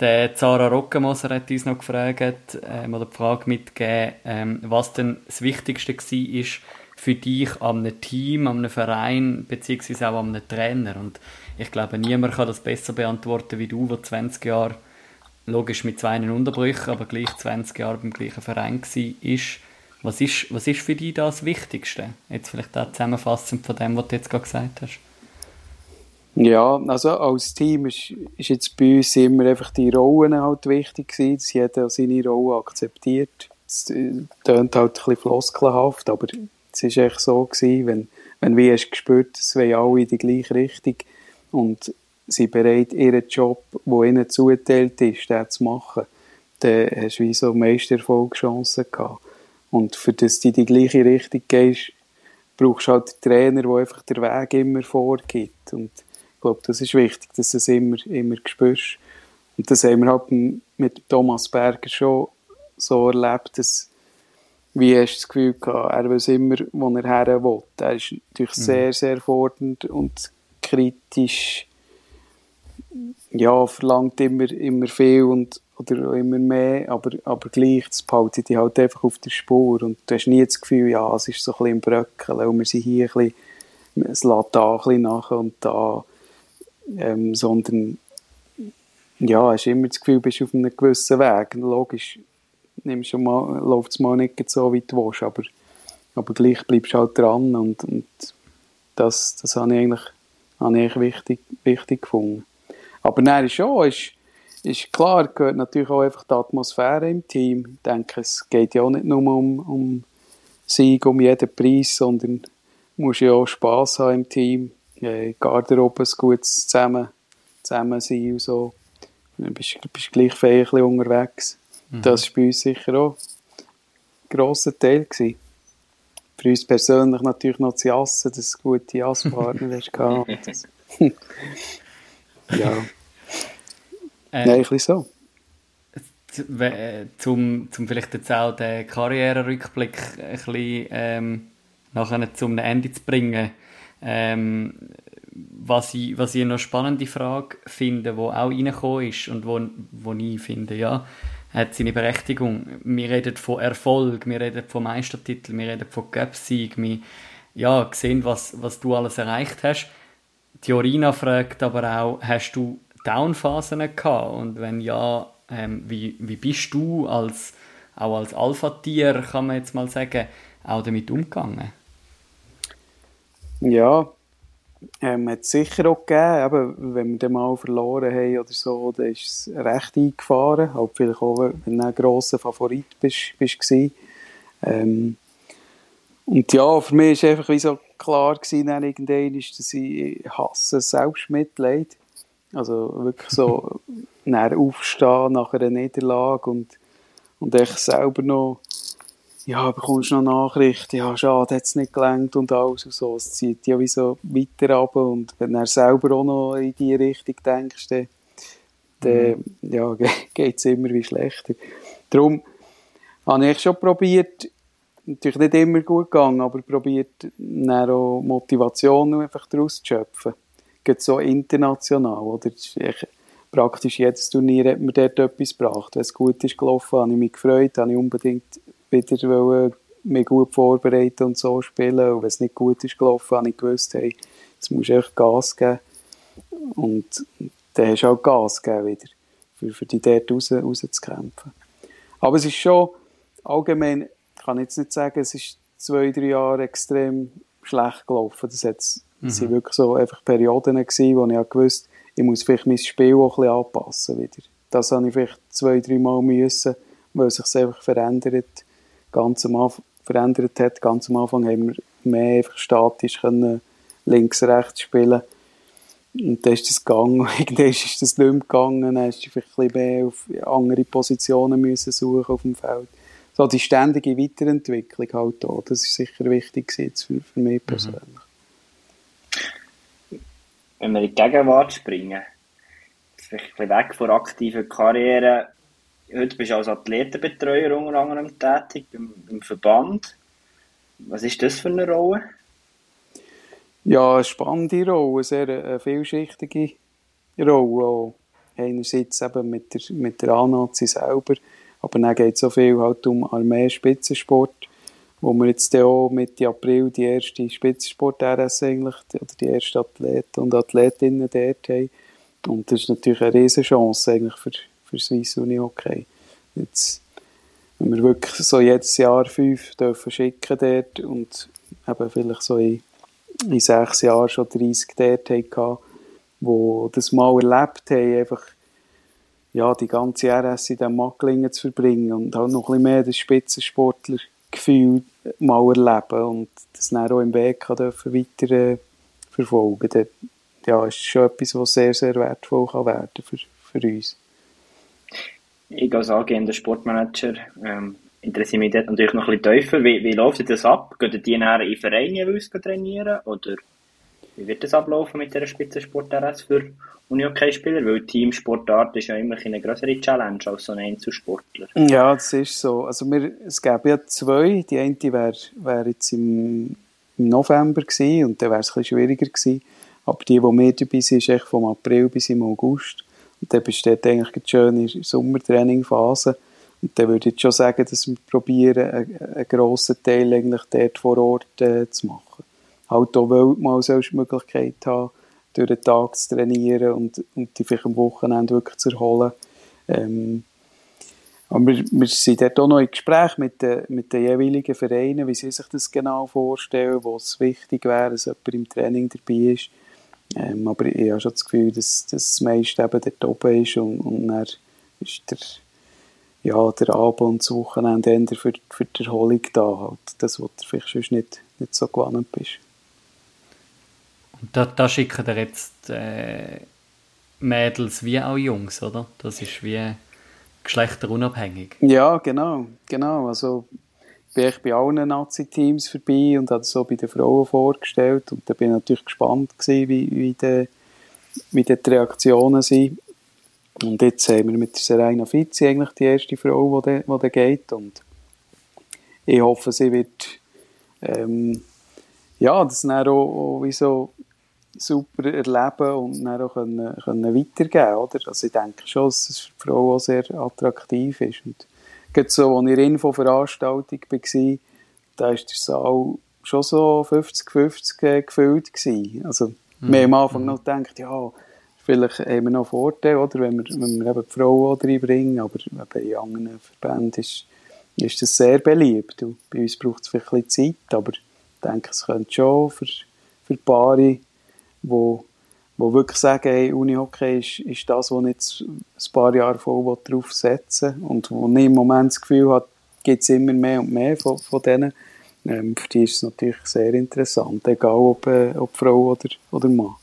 Der Zara Rockemoser hat uns noch gefragt, ähm, oder die Frage mitgegeben, ähm, was denn das Wichtigste war für dich an einem Team, an einem Verein, beziehungsweise auch an einem Trainer. Und ich glaube, niemand kann das besser beantworten wie du, der 20 Jahre, logisch mit zwei Unterbrüchen, aber gleich 20 Jahre beim gleichen Verein war. Was ist, was ist für dich das Wichtigste? Jetzt vielleicht auch zusammenfassend von dem, was du jetzt gerade gesagt hast. Ja, also als Team ist, ist jetzt bei uns immer einfach die Rollen halt wichtig gewesen, dass jeder seine Rolle akzeptiert. Es klingt halt ein bisschen floskelhaft, aber es ist echt so gewesen, wenn, wenn wir hast gespürt, es wollen alle in die gleiche Richtung und sie bereit, ihren Job, der ihnen zugeteilt ist, den zu machen, dann hast du wie so meiste Erfolgschancen gehabt. Und für das du in die gleiche Richtung gehst, brauchst du halt einen Trainer, der einfach den Weg immer vorgibt. Und ich glaube, das ist wichtig, dass du es immer, immer spürst. Und das haben wir halt mit Thomas Berger schon so erlebt, dass, wie hast du das Gefühl gehabt, er weiß immer, wo er her will. Er ist natürlich mhm. sehr, sehr fordernd und kritisch, ja, verlangt immer, immer viel und, oder immer mehr, aber, aber gleich, das behaltet dich halt einfach auf der Spur und du hast nie das Gefühl, ja, es ist so ein bisschen im Bröckeln und wir sind hier ein bisschen, es lässt da ein bisschen nach und da ähm, sondern ja, hast immer das Gefühl, du bist auf einem gewissen Weg. Logisch, nimmst mal, läuft es mal nicht so, wie du willst, aber, aber gleich bleibst du halt dran und, und das, das habe ich eigentlich, habe ich wichtig, wichtig gefunden. Aber nein, schon, ist, ist klar, gehört natürlich auch einfach die Atmosphäre im Team. Ich denke, es geht ja auch nicht nur um, um Sieg um jeden Preis, sondern du musst ja auch Spass haben im Team äh, Garderobe ein gutes zusammen, zusammen sein und so. Du bist, bist gleich ein unterwegs. Mhm. Das war bei uns sicher auch ein grosser Teil. Gewesen. Für uns persönlich natürlich noch das Jassen, dass du gute Jasspartner hast. *laughs* *laughs* ja. Äh, Nein, ein bisschen so. Zum, zum vielleicht jetzt auch den Karriererückblick ein bisschen ähm, nachher zum Ende zu bringen ähm, was, ich, was ich eine spannende Frage finde, die auch reingekommen ist und wo, wo ich finde, ja, hat seine Berechtigung. Wir reden von Erfolg, wir reden von Meistertitel, wir reden von Cup-Sieg, wir ja, sehen, was, was du alles erreicht hast. Die Orina fragt aber auch, hast du Downphasen gehabt? Und wenn ja, ähm, wie, wie bist du als, auch als Alpha-Tier, kann man jetzt mal sagen, auch damit umgegangen? Ja, ähm, hat es sicher auch gegeben, eben, wenn wir den mal verloren haben oder so, dann ist es recht eingefahren, halt vielleicht auch, wenn du ein grosser Favorit bist, bist ähm, und ja, für mich war einfach wie so klar gewesen, dann irgendwann ist, dass ich hasse Selbstmitleid. Also wirklich so, *laughs* nach aufstehen nach einer Niederlage und, und echt selber noch ja, bekommst du noch Nachrichten, ja, schade, hat es nicht gelangt und alles und so. Es zieht ja wie so weiter ab und wenn du selber auch noch in die Richtung denkst, dann, mhm. ja, *laughs* geht es immer wie schlechter. Darum habe ich schon probiert, natürlich nicht immer gut gegangen, aber probiert, dann auch Motivation einfach daraus zu schöpfen. geht so international, oder? praktisch jedes Turnier hat mir dort etwas gebracht. Wenn es gut ist gelaufen, habe ich mich gefreut, habe ich unbedingt wieder mich gut vorbereiten und so spielen. Und wenn es nicht gut ist gelaufen, habe ich gewusst, hey, jetzt musst du echt Gas geben. Und dann hast du auch Gas gegeben wieder, für, für die dort raus, rauszukämpfen. Aber es ist schon, allgemein, ich kann jetzt nicht sagen, es ist zwei, drei Jahre extrem schlecht gelaufen. Das hat, mhm. sind wirklich so einfach Perioden gewesen, wo ich auch gewusst ich muss vielleicht mein Spiel auch ein bisschen anpassen wieder. Das habe ich vielleicht zwei, drei Mal müssen, weil es sich einfach verändert, ganz am Anfang, verändert hat. Ganz am Anfang haben wir mehr einfach statisch können links, rechts spielen und dann ist das gegangen. *laughs* Irgendwann ist das nicht mehr gegangen. Dann hast du vielleicht ein bisschen mehr auf andere Positionen müssen suchen auf dem Feld. So die ständige Weiterentwicklung halt auch. Das ist sicher wichtig jetzt für, für mich mhm. persönlich. Wenn wir in die Gegenwart springen, vielleicht ein bisschen weg von aktiver Karriere, heute bist du als Athletenbetreuer unter anderem tätig im, im Verband. Was ist das für eine Rolle? Ja, eine spannende Rolle, eine sehr eine vielschichtige Rolle. Auch einerseits eben mit der, mit der Annazi selber, aber dann geht es so viel halt um Armee-Spitzensport wo wir jetzt auch Mitte April die erste Spitzensport-RS eigentlich, oder die ersten Athleten und Athletinnen dort haben. Und das ist natürlich eine riesige Chance eigentlich für, für Swiss Uni Hockey. Jetzt, wenn wir wirklich so jedes Jahr fünf dürfen schicken dort und eben vielleicht so in, in sechs Jahren schon 30 dort hatten, die das mal erlebt haben, einfach ja, die ganze RS in diesem Macklingen zu verbringen und halt noch ein bisschen mehr den Spitzensportler Gefühl mal erleben und das dann auch im Weg dürfen weiter äh, verfolgen kann. Ja, ist schon etwas, was sehr, sehr wertvoll kann werden für, für uns. Ich als angehender Sportmanager ähm, interessiere mich dort natürlich noch ein bisschen tiefer. Wie, wie läuft das ab? Gehen die nachher in Vereine trainieren oder wie wird das ablaufen mit der Spitzensport-RS für Uni-Hockey-Spieler? Weil Teamsportart ist ja immer eine größere Challenge als so ein Einzelsportler. Ja, das ist so. Also wir, es gäbe ja zwei. Die eine wäre wär jetzt im, im November gewesen und dann wäre es ein bisschen schwieriger gewesen. Aber die, die mehr dabei sind, ist echt vom April bis im August. Und dann besteht eigentlich eine schöne Sommertrainingphase. Und dann würde ich schon sagen, dass wir probieren, einen, einen grossen Teil eigentlich dort vor Ort äh, zu machen halt auch weil mal solche Möglichkeit haben, durch den Tag zu trainieren und, und die vielleicht am Wochenende wirklich zu erholen. Ähm, aber wir, wir sind dort auch noch im Gespräch mit den, mit den jeweiligen Vereinen, wie sie sich das genau vorstellen, wo es wichtig wäre, dass jemand im Training dabei ist. Ähm, aber ich habe schon das Gefühl, dass, dass das meiste eben dort oben ist und, und dann ist der, ja, der Abend und das Wochenende für, für die Erholung da. Halt. Das, was du vielleicht sonst nicht, nicht so gewohnt bist. Da, da schicken ihr jetzt äh, Mädels wie auch Jungs, oder? Das ist wie geschlechterunabhängig. Ja, genau, genau. Also bin ich bei allen Nazi-Teams vorbei und habe so bei den Frauen vorgestellt und da bin ich natürlich gespannt gewesen, wie, wie, die, wie die Reaktionen sind. Und jetzt haben wir mit Serena Fizzi eigentlich die erste Frau, die da geht und ich hoffe, sie wird ähm, ja, das dann auch, auch wie so super erleben und dann auch können, können weitergeben oder? Also ich denke schon, dass es für die Frau auch sehr attraktiv ist. Und so, als ich in der Infoveranstaltung war, da war der Saal schon so 50-50 gefüllt gewesen. Also mhm. wir haben am Anfang noch gedacht, ja, vielleicht haben wir noch Vorteile, oder, wenn wir, wenn wir eben die Frau reinbringen, aber bei anderen Verbänden ist, ist das sehr beliebt. Und bei uns braucht es vielleicht ein bisschen Zeit, aber ich denke, es könnte schon für, für Paare wo, wo wirklich sagen, hey, Unihockey ist, ist das, wo ich jetzt ein paar Jahre voll drauf setzen und wo ich im Moment das Gefühl habe, gibt es immer mehr und mehr von, von denen. Ähm, für die ist es natürlich sehr interessant, egal ob, äh, ob Frau oder, oder Mann.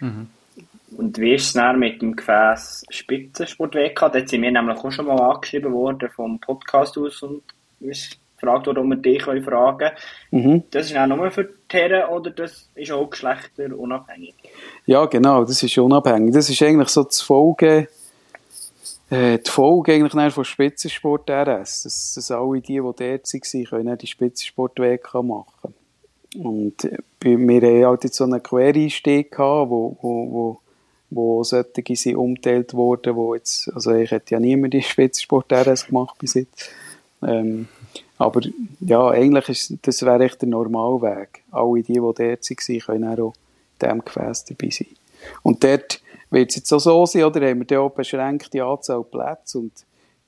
Mhm. Und wie ist es dann mit dem Gefäß Spitzensport-WK? Dort sind wir nämlich auch schon mal angeschrieben worden vom Podcast aus und gefragt worden, ob wir dich fragen können. Mhm. Das ist auch nur für die Herren oder das ist auch geschlechterunabhängig? Ja, genau, das ist unabhängig. Das ist eigentlich so die Folge, äh, die Folge eigentlich von Spitzensport RS. Dass, dass alle die, die dort waren, können die Spitzensport WK machen. Und äh, wir haben halt jetzt so einen Quereinstieg gehabt, wo, wo, wo, wo solche sind umgeteilt wurden, wo jetzt, also ich hätte ja niemand die Spitzensport RS gemacht bis jetzt. Ähm, aber ja, eigentlich ist, das wäre echt der Normalweg. Alle die, die dort waren, können auch in diesem Gefäß dabei sein. Und dort wird es jetzt auch so sein, oder haben wir da auch beschränkte Anzahl Plätze und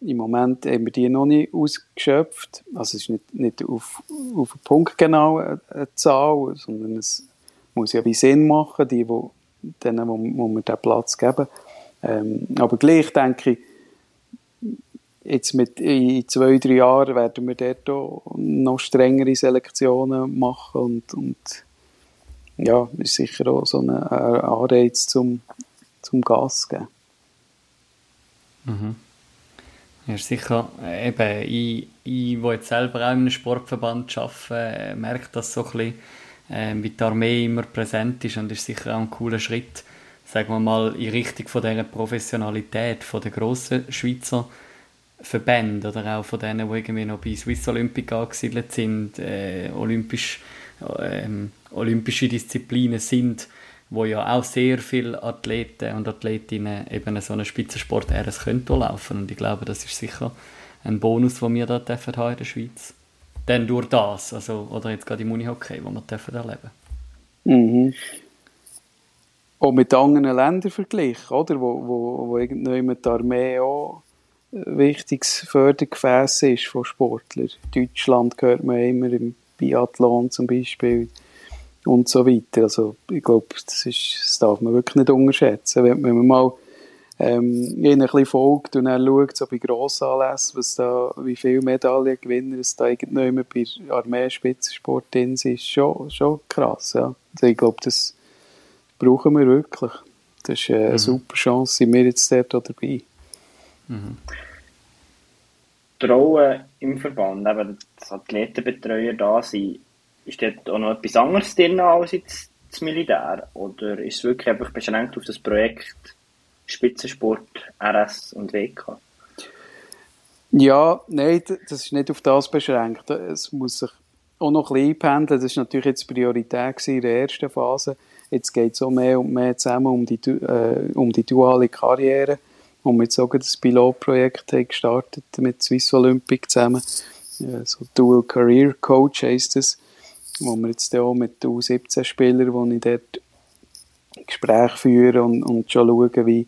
im Moment haben wir die noch nicht ausgeschöpft. Also es ist nicht, nicht auf, auf den Punkt genau eine, eine Zahl, sondern es muss ja wie Sinn machen, die, wo, denen, wo, wo wir den Platz geben. Ähm, aber gleich denke ich, jetzt mit, in zwei, drei Jahren werden wir dort noch strengere Selektionen machen und, und ja, ist sicher auch so ein Anreiz zum, zum Gas geben. Mhm. Ja, sicher, äh, eben, ich, ich, wo jetzt selber auch in einem Sportverband arbeite, äh, merke das so ein bisschen, äh, wie die Armee immer präsent ist und ist sicher auch ein cooler Schritt, sagen wir mal, in Richtung von dieser Professionalität von den grossen Schweizer Verbänden oder auch von denen, die irgendwie noch bei Swiss Olympic angesiedelt sind, äh, olympisch, äh, olympische Disziplinen sind, wo ja auch sehr viele Athleten und Athletinnen eben so einen Spitzensport RS können laufen und ich glaube, das ist sicher ein Bonus, den wir da dürfen haben in der Schweiz. Denn durch das, also, oder jetzt gerade im Unihockey, wo wir dürfen erleben. Mhm. Auch mit anderen Ländern verglichen, oder? Wo, wo, wo irgendwie mit der Armee auch wichtiges Fördergefäß ist von Sportlern. In Deutschland hört man immer im Biathlon zum Beispiel und so weiter. Also ich glaube, das, ist, das darf man wirklich nicht unterschätzen. Wenn, wenn man mal ähm, ihnen ein bisschen folgt und dann schaut, so bei Grossanlässen, was da, wie viele Medaillengewinner es da irgendwann bei Armee-Spitzensport drin sind, ist schon, schon krass. Ja. Also ich glaube, das brauchen wir wirklich. Das ist eine mhm. super Chance, sind wir jetzt dort dabei. Mhm. Die Rollen im Verband, eben, dass Athletenbetreuer da sind, ist dort auch noch etwas anderes drin als jetzt das Militär? Oder ist es wirklich einfach beschränkt auf das Projekt Spitzensport, RS und WK? Ja, nein, das ist nicht auf das beschränkt. Es muss sich auch noch ein bisschen einpendeln. Das war natürlich jetzt Priorität in der ersten Phase. Jetzt geht es auch mehr und mehr zusammen um die, äh, um die duale Karriere. Und wir jetzt auch das Pilotprojekt haben gestartet mit Swiss Olympic zusammen. Ja, so Dual Career Coach heisst es wo wir jetzt auch mit den U17-Spielern, wo ich dort Gespräche führe und, und schon schauen, wie,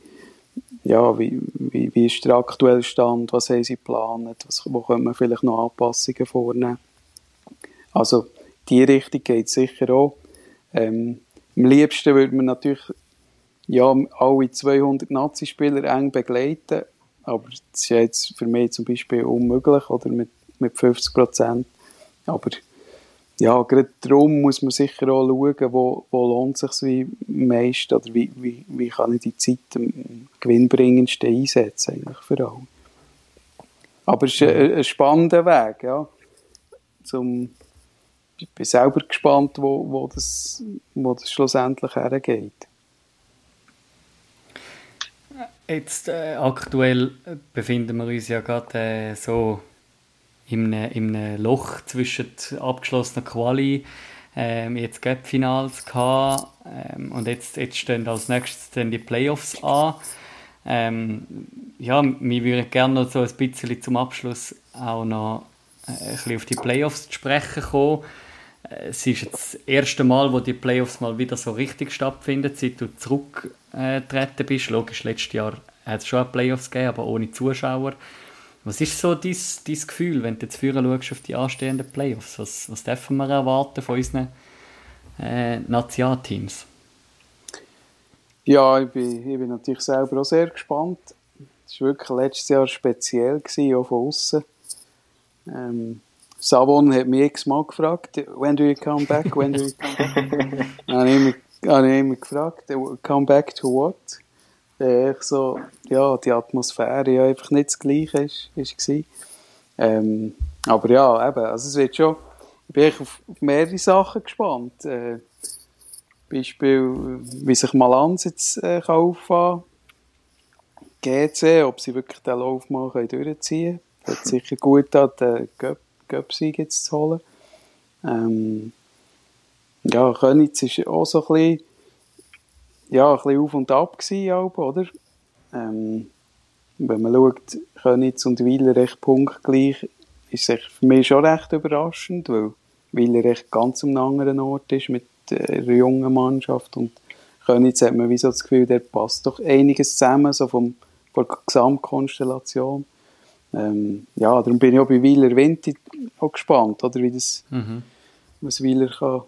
ja, wie, wie, wie ist der aktuelle Stand, was haben sie geplant, was, wo können wir vielleicht noch Anpassungen vornehmen. Also, die Richtung geht sicher auch. Ähm, am liebsten würde man natürlich ja, alle 200 Nazi-Spieler eng begleiten, aber das ist jetzt für mich zum Beispiel unmöglich, oder mit, mit 50 Prozent. Aber ja, gerade darum muss man sicher auch schauen, wo, wo lohnt es sich wie meist oder wie, wie, wie kann ich die Zeit am gewinnbringendsten einsetzen eigentlich für alle. Aber es ist ein, ein spannender Weg, ja. Zum, ich bin selber gespannt, wo, wo, das, wo das schlussendlich hergeht. Jetzt äh, aktuell befinden wir uns ja gerade äh, so in einem, in einem Loch zwischen abgeschlossener Quali, ähm, jetzt Gap-Finals gehabt ähm, und jetzt, jetzt stehen als nächstes dann die Playoffs an. Ähm, ja, wir würden gerne noch so ein bisschen zum Abschluss auch noch äh, ein bisschen auf die Playoffs zu sprechen kommen. Äh, es ist jetzt das erste Mal, wo die Playoffs mal wieder so richtig stattfinden, seit du zurückgetreten bist. Logisch, letztes Jahr hat es schon Playoffs gegeben, aber ohne Zuschauer. Was ist so dein, dein Gefühl, wenn du jetzt früher schaust auf die anstehenden Playoffs? Was, was dürfen wir erwarten von unseren äh, Nationalteams? Ja, ich bin, ich bin natürlich selber auch sehr gespannt. Es war wirklich letztes Jahr speziell, gewesen, auch von außen. Ähm, Savon hat mich x-mal gefragt, when do you come back, when do you come back? Dann habe ich immer, habe ich immer gefragt, come back to what? äh, so, ja, die Atmosphäre ja einfach nicht das Gleiche ist, ist ähm, aber ja, eben, also es wird schon, ich bin auf, mehrere Sachen gespannt. Äh, Beispiel, wie sich Malanz jetzt äh, kann auffahren GC, ob sie wirklich den Lauf mal durchziehen können. Es sicher gut an, den Göpp-Sieg jetzt zu holen. Ähm, ja, Könitz war auch so ein bisschen, ja, ein bisschen auf und ab gewesen, oder? Ähm, wenn man schaut, Könitz und Wieler recht punktgleich, ist es für mich schon recht überraschend, weil Wieler recht ganz am anderen Ort ist mit der jungen Mannschaft und Könitz hat man wie so das Gefühl, der passt doch einiges zusammen, so vom, von der Gesamtkonstellation. Ähm, ja, darum bin ich auch bei Wieler Vinti auch gespannt, oder, wie das, mhm. was Wieler kann,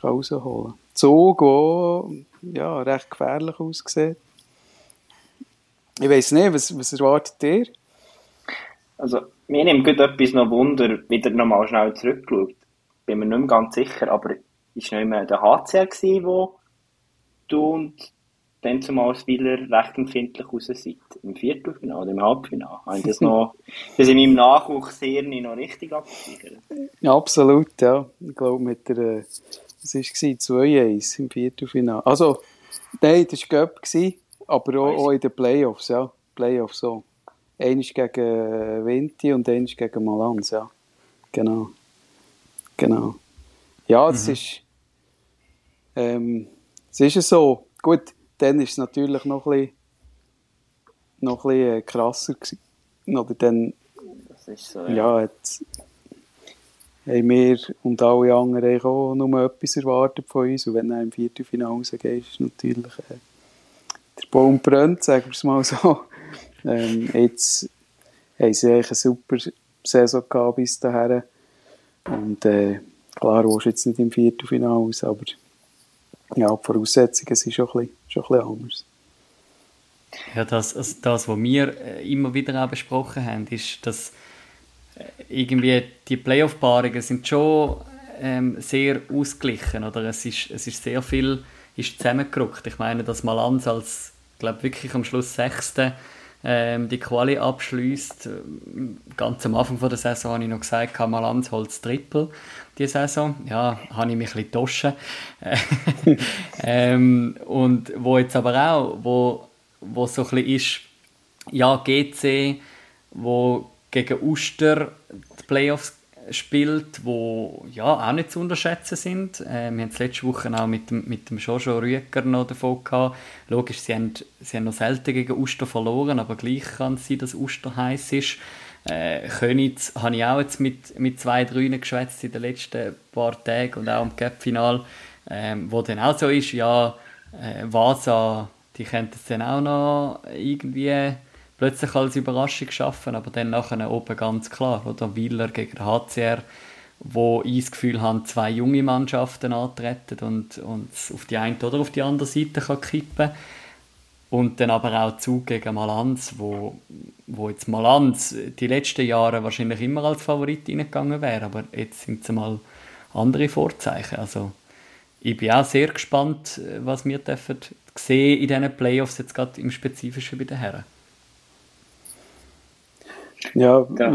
kann rausholen kann. Zug, der ja, recht gefährlich aussieht. Ich weiß nicht, was, was erwartet ihr? Also, mir nimmt gut etwas noch Wunder, wieder nochmal schnell zurückgeschaut. Bin mir nicht mehr ganz sicher, aber ist noch immer der HCR gewesen, wo du und dann zumal Spieler recht empfindlich raus seid. Im Viertelfinale oder im Halbfinale. Haben das noch, *laughs* das in meinem Nachwuchshirn noch richtig abgesichert? Ja, absolut, ja. Ich glaube, mit der, was war es, 2-1 im Viertelfinale. Also, nein, das war Göpp, aber auch, auch, in den Playoffs, ja. Playoffs so. Eines gegen äh, Vinti und eines gegen Malanz, ja. Genau. Genau. Ja, das mhm. ist, ähm, es ist so. Gut, dann ist es natürlich noch ein bisschen, noch ein bisschen äh, krasser gewesen. Oder dann, so, ja. ja hat, haben wir und alle anderen auch nur etwas erwartet von uns. Und wenn du im Viertelfinale rausgehst, ist natürlich äh, der Baum brennt, sagen wir es mal so. *laughs* Ähm, jetzt haben sie eigentlich eine super Saison gehabt bis dahin. Und äh, klar, du jetzt nicht im Viertelfinale aus, aber ja, die Voraussetzungen sind schon ein bisschen, schon ein bisschen anders. Ja, das, also das, was wir äh, immer wieder auch besprochen haben, ist, dass äh, irgendwie die Playoff-Paarungen sind schon ähm, sehr ausgeglichen, oder? Es ist, es ist sehr viel ist zusammengerückt. Ich meine, dass Malanz als, glaube wirklich am Schluss Sechste ähm, die Quali abschließt. Ganz am Anfang von der Saison habe ich noch gesagt, Malanz holt das Triple diese Saison. Ja, habe ich mich ein bisschen *laughs* ähm, und wo jetzt aber auch, wo, wo so ein bisschen ist, ja, GC, wo gegen Uster die Playoffs spielt, wo ja auch nicht zu unterschätzen sind. Äh, wir haben es letzte Woche auch mit dem, mit dem Jojo Rüeger noch davon gehabt. Logisch, sie haben, sie haben noch selten gegen Uster verloren, aber gleich kann es sein, dass Uster heiß ist. Äh, Könitz habe ich auch jetzt mit, mit zwei, drei geschwätzt in den letzten paar Tagen und auch im Cup-Final, ähm, wo dann auch so ist, ja, äh, Vasa, die könnten es dann auch noch irgendwie plötzlich als Überraschung schaffen, aber dann nachher oben ganz klar, oder Wieler gegen HCR, wo ich das Gefühl habe, zwei junge Mannschaften antreten und, und auf die eine oder auf die andere Seite kann kippen und dann aber auch Zug gegen Malanz, wo, wo jetzt Malanz die letzten Jahre wahrscheinlich immer als Favorit reingegangen wäre, aber jetzt sind es mal andere Vorzeichen. Also ich bin auch sehr gespannt, was wir dürfen sehen in diesen Playoffs, jetzt gerade im Spezifischen bei den Herren. Ja, da,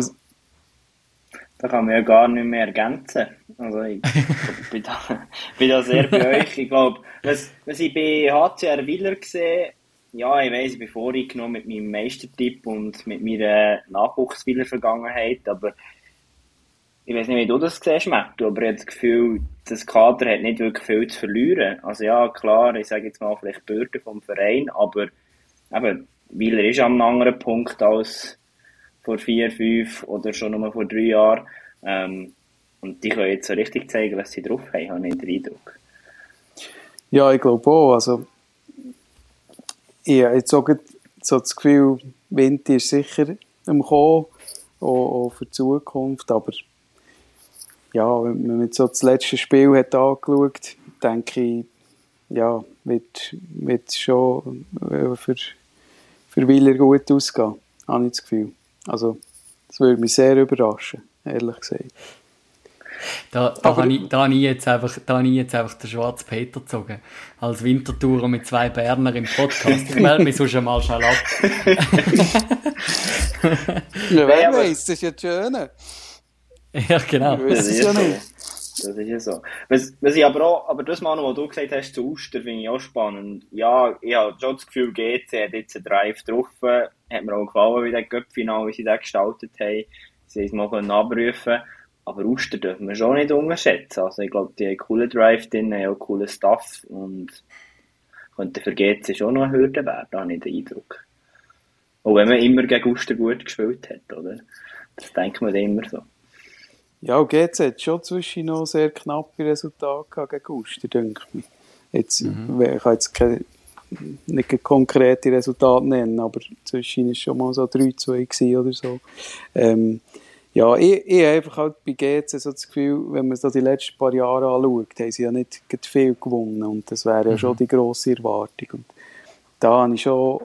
da kann man ja gar nicht mehr ergänzen. Also ich *laughs* bin, da, bin da sehr bei euch. Ich glaube, was, was ich bei HCR Willer gesehen ja, ich weiss, ich bin vorgenommen mit meinem Meistertipp und mit meiner Nachwuchsspieler-Vergangenheit, aber ich weiß nicht, wie du das siehst, Matt, aber ich habe das Gefühl, das Kader hat nicht wirklich viel zu verlieren. Also ja, klar, ich sage jetzt mal vielleicht Bürde vom Verein, aber eben, Wieler ist an einem anderen Punkt als vor vier, fünf oder schon nur vor drei Jahren. Ähm, und die können jetzt so richtig zeigen, was sie drauf haben, habe ich den Eindruck. Ja, ich glaube auch. Also, ich habe jetzt auch so das Gefühl, Winter ist sicher im Kommen, auch, auch für die Zukunft. Aber ja, wenn man jetzt so das letzte Spiel hat angeschaut, denke ich, ja, wird, wird schon äh, für, für Wieler gut ausgehen, habe ich das Gefühl. Also, das würde mich sehr überraschen, ehrlich gesagt. Da, da habe ich, da habe ich, jetzt einfach, da habe ich jetzt einfach den schwarzen Peter gezogen. Als Wintertourer mit zwei Berner im Podcast. Ich melde mich sonst mal schnell ab. *laughs* ja, wer weiß, das ist ja schön. Ja, genau. Das ist ja nicht. Das ist ja so. Was, was ich aber auch, aber das Mal, was du gesagt hast zu Uster, finde ich auch spannend. Ja, ich habe schon das Gefühl, GC hat jetzt einen Drive getroffen. Hat mir auch gefallen, wie der Göppfinal, wie sie das gestaltet haben. Sie haben es mal abrufen aber Uster dürfen wir schon nicht unterschätzen. Also ich glaube, die haben einen coolen Drive drin, haben auch coolen Stuff und könnte für GC schon noch eine Hürde werden, habe ich den Eindruck. Auch wenn man immer gegen Uster gut gespielt hat, oder? Das denkt man immer so. Ja, und GC hat schon zwischen noch sehr knappe Resultate gegen Uster, denke ich. Jetzt, mhm. Ich kann jetzt keine, nicht konkrete Resultate nennen, aber zwischen war es schon mal so 3-2 oder so. Ähm, ja, ich, ich habe einfach halt bei GC so das Gefühl, wenn man so die letzten paar Jahre anschaut, haben sie ja nicht viel gewonnen und das wäre ja mhm. schon die grosse Erwartung. Und da habe ich schon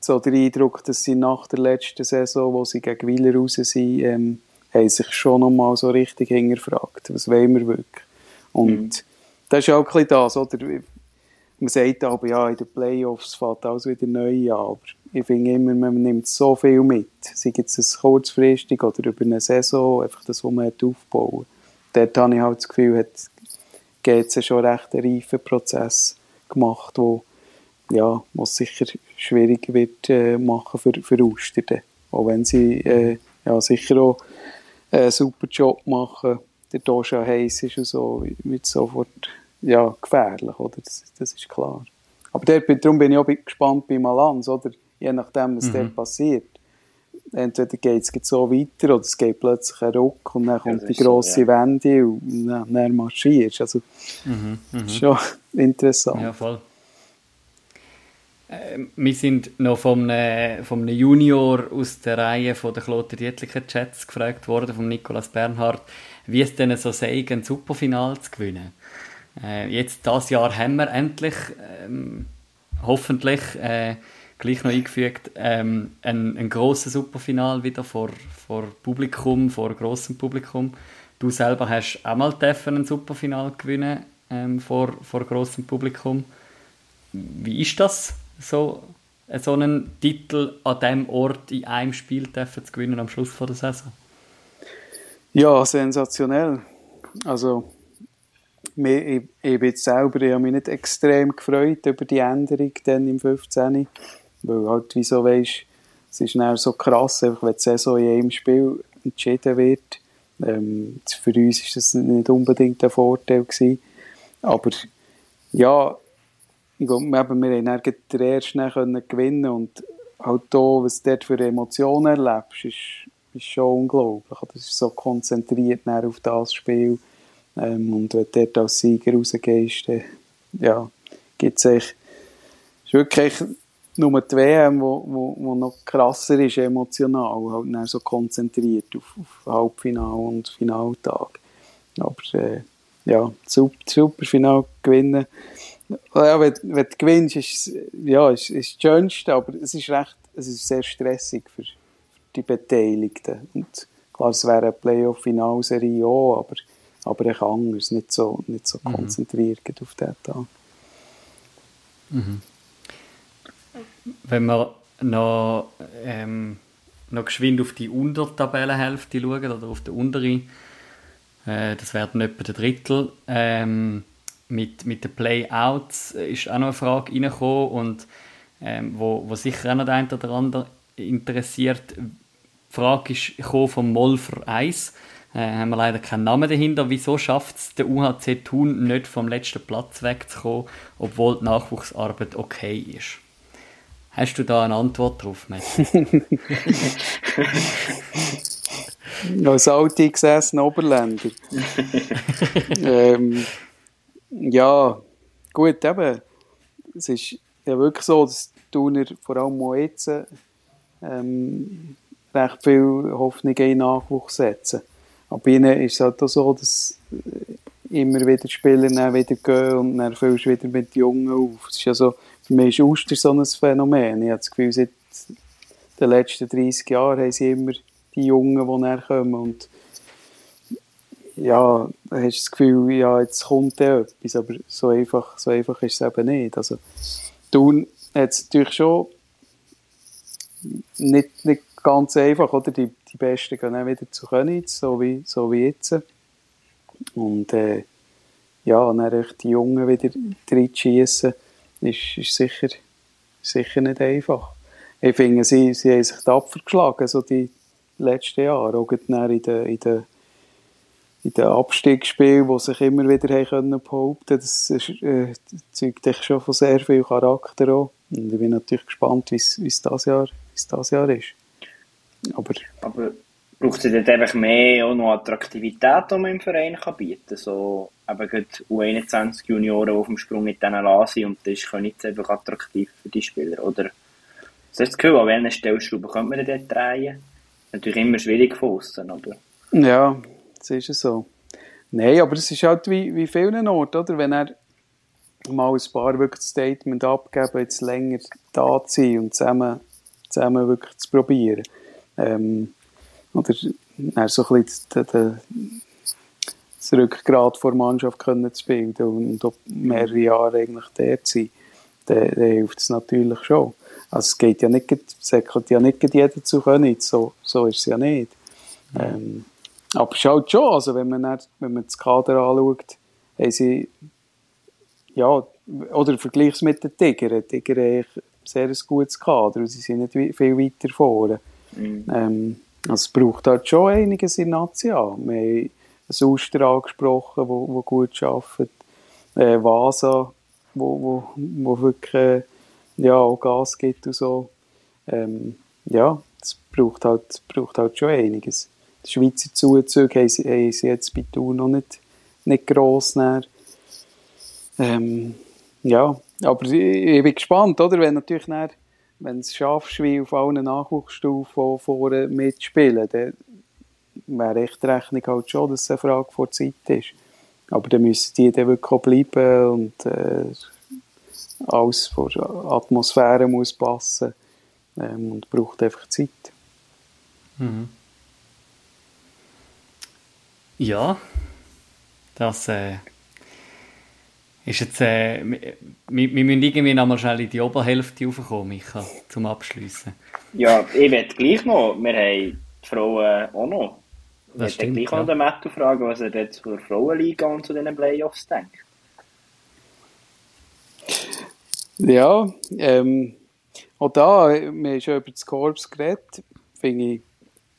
so den Eindruck, dass sie nach der letzten Saison, wo sie gegen Wieler raus sind, ähm, haben sich schon noch mal so richtig hingefragt, was wollen wir wirklich. Und mhm. das ist auch ein bisschen das, oder? Man sagt aber, ja, in den Playoffs fällt alles wieder neu an, aber ich finde immer, man nimmt so viel mit. Sei es kurzfristig oder über eine Saison, einfach das, was man hat aufbauen Dort habe ich halt das Gefühl, hat GC schon recht einen reifen Prozess gemacht, wo ja, was sicher schwierig wird äh, machen für, für Uster. Auch wenn sie äh, ja, sicher auch einen super Job machen, der Dosha heiß ist und so, wird sofort ja, gefährlich, oder? Das, das ist klar. Aber dort, darum bin ich auch gespannt bei Malanz, oder? je nachdem, was mhm. dort passiert. Entweder geht es so weiter oder es geht plötzlich ein Ruck und dann kommt ja, die grosse so, ja. Wende und dann, dann marschierst Also, mhm, mh. schon *laughs* interessant. Ja, voll. Äh, wir sind noch vom, äh, vom Junior aus der Reihe von der Klote Dietlicher Chats gefragt worden, von Nicolas Bernhard, wie es denn so sei, ein Superfinal zu gewinnen. Äh, jetzt, das Jahr haben wir endlich, ähm, hoffentlich, äh, gleich noch eingefügt, ähm, ein, ein grosses Superfinal wieder vor, vor Publikum, vor grossem Publikum. Du selber hast auch mal ein Superfinal gewinnen ähm, vor, vor grossem Publikum. Wie ist das, so, so einen Titel an diesem Ort in einem Spiel zu gewinnen am Schluss der Saison? Ja, sensationell. Also, ich, ich bin selber, ich habe mich nicht extrem gefreut über die Änderung dann im 15. Weil halt, wieso weisst, es ist dann so krass, einfach, wenn die Saison in einem Spiel entschieden wird. Ähm, für uns ist das nicht unbedingt ein Vorteil gewesen. Aber ja, ich glaube, wir haben dann den ersten können gewinnen und halt da, was du dort für Emotionen erlebst, ist, ist schon unglaublich. Das ist so konzentriert auf das Spiel. Ähm, und wenn du dort als Sieger rausgehst, dann ja, gibt es echt, ist wirklich nur die WM, wo, wo, wo noch krasser ist, emotional, halt dann so konzentriert auf, auf Halbfinale und Finaltag. Aber äh, ja, super, super Final gewinnen. Ja, wenn, wenn du gewinnst, ist ja, ist, ist das Schönste, aber es ist recht, es ist sehr stressig für, für die Beteiligten. Und klar, es wäre eine Playoff-Finalserie auch, aber, aber echt anders, nicht so, nicht so mhm. konzentriert auf den Tag. Mhm wenn wir noch, ähm, noch geschwind auf die Untertabellenhälfte schauen, oder auf die untere, äh, das werden etwa der Drittel, ähm, mit, mit den Playouts ist auch noch eine Frage reingekommen und ähm, wo, wo sicher auch noch der eine oder andere interessiert. Die Frage ist vom Molfer 1. Äh, haben wir leider keinen Namen dahinter. Wieso schafft es der UHC Thun nicht vom letzten Platz wegzukommen, obwohl die Nachwuchsarbeit okay ist? Hast du da eine Antwort drauf, Matt? *laughs* *laughs* Als alte gesessen Oberländer. *laughs* ähm, ja, gut, eben. Es ist ja wirklich so, dass die Thuner vor allem auch jetzt ähm, recht viel Hoffnung in Nachwuchs setzen. Aber bei ihnen ist es halt auch so, dass immer wieder Spieler dann wieder gehen und dann füllst du wieder mit Jungen auf. Es ist ja so, für mich ist Uster so ein Phänomen. Ich habe das Gefühl, seit den letzten 30 Jahren haben sie immer die Jungen, die näher kommen. Und ja, hast du das Gefühl, ja, jetzt kommt ja etwas, aber so einfach, so einfach ist es eben nicht. Also, Thun hat es natürlich schon nicht, nicht ganz einfach, oder? Die, die Besten gehen auch wieder zu Königs, so wie, so wie jetzt. Und äh, ja, dann die Jungen wieder reinschießen ist, ist sicher, sicher nicht einfach. Ich finde, sie, sie haben sich tapfer geschlagen, so die, letzten Jahren. Auch in den, in den, in den Abstiegsspielen, die sich immer wieder haben können behaupten Das äh, zeugt schon von sehr viel Charakter auch. Und ich bin natürlich gespannt, wie es dieses Jahr ist. Aber, Aber braucht es dort einfach mehr auch noch Attraktivität, die man im Verein kann bieten kann? So, eben U21 Junioren, die auf dem Sprung mit denen lassen und das ist nicht einfach attraktiv für die Spieler. Oder hast du das Gefühl, an welchen Stellschrauben könnte man dort drehen? Natürlich immer schwierig von außen, aber... Ja, das ist es so. Nein, aber es ist halt wie, wie vielen Orten, oder? Wenn er mal ein paar wirklich Statement abgeben, jetzt länger da zu sein und zusammen, zusammen wirklich zu probieren. Ähm, oder dann so ein bisschen das Rückgrat der Mannschaft können zu bilden und auch mehrere Jahre eigentlich der zu sein, dann, dann hilft es natürlich schon. Also es geht ja nicht, es ja nicht jeder zu können, so, so ist es ja nicht. Ähm, aber es ist halt schon, also wenn man, nicht, wenn man das Kader anschaut, haben sie, ja, oder vergleich es mit den Tigern, die Tiger haben ein sehr gutes Kader und sie sind nicht viel weiter vorne. Mhm. Ähm, also es braucht halt schon einiges in Nazi. Wir haben ein Auster angesprochen, wo, gut arbeitet. Äh, Vasa, wo, wo, wo wirklich äh, ja, auch Gas gibt und so. Ähm, ja, es braucht halt, braucht halt schon einiges. Die Schweizer Zuzüge haben sie, haben sie jetzt bei Tour noch nicht, nicht gross. Ähm, ja, aber ich, ich, bin gespannt, oder? Wenn natürlich dann wenn es schaffst, wie auf allen Nachwuchsstufen vorne mitspielen, dann wäre recht Rechnung halt schon, dass es eine Frage vor Zeit ist. Aber dann müssen die dann wirklich auch bleiben und äh, alles von der Atmosphäre muss passen ähm, und braucht einfach Zeit. Mhm. Ja, das äh, ist jetzt, äh, wir, wir müssen irgendwie noch mal schnell in die Oberhälfte raufkommen, Micha, zum Abschließen. Ja, ich werde gleich noch, wir haben die Frauen auch noch. Ich das stimmt, gleich ja. noch den Matthew fragen, was er jetzt zur Frauenliga und zu den Playoffs denkt. Ja, ähm, auch da, wir haben schon über das Korps geredet, finde ich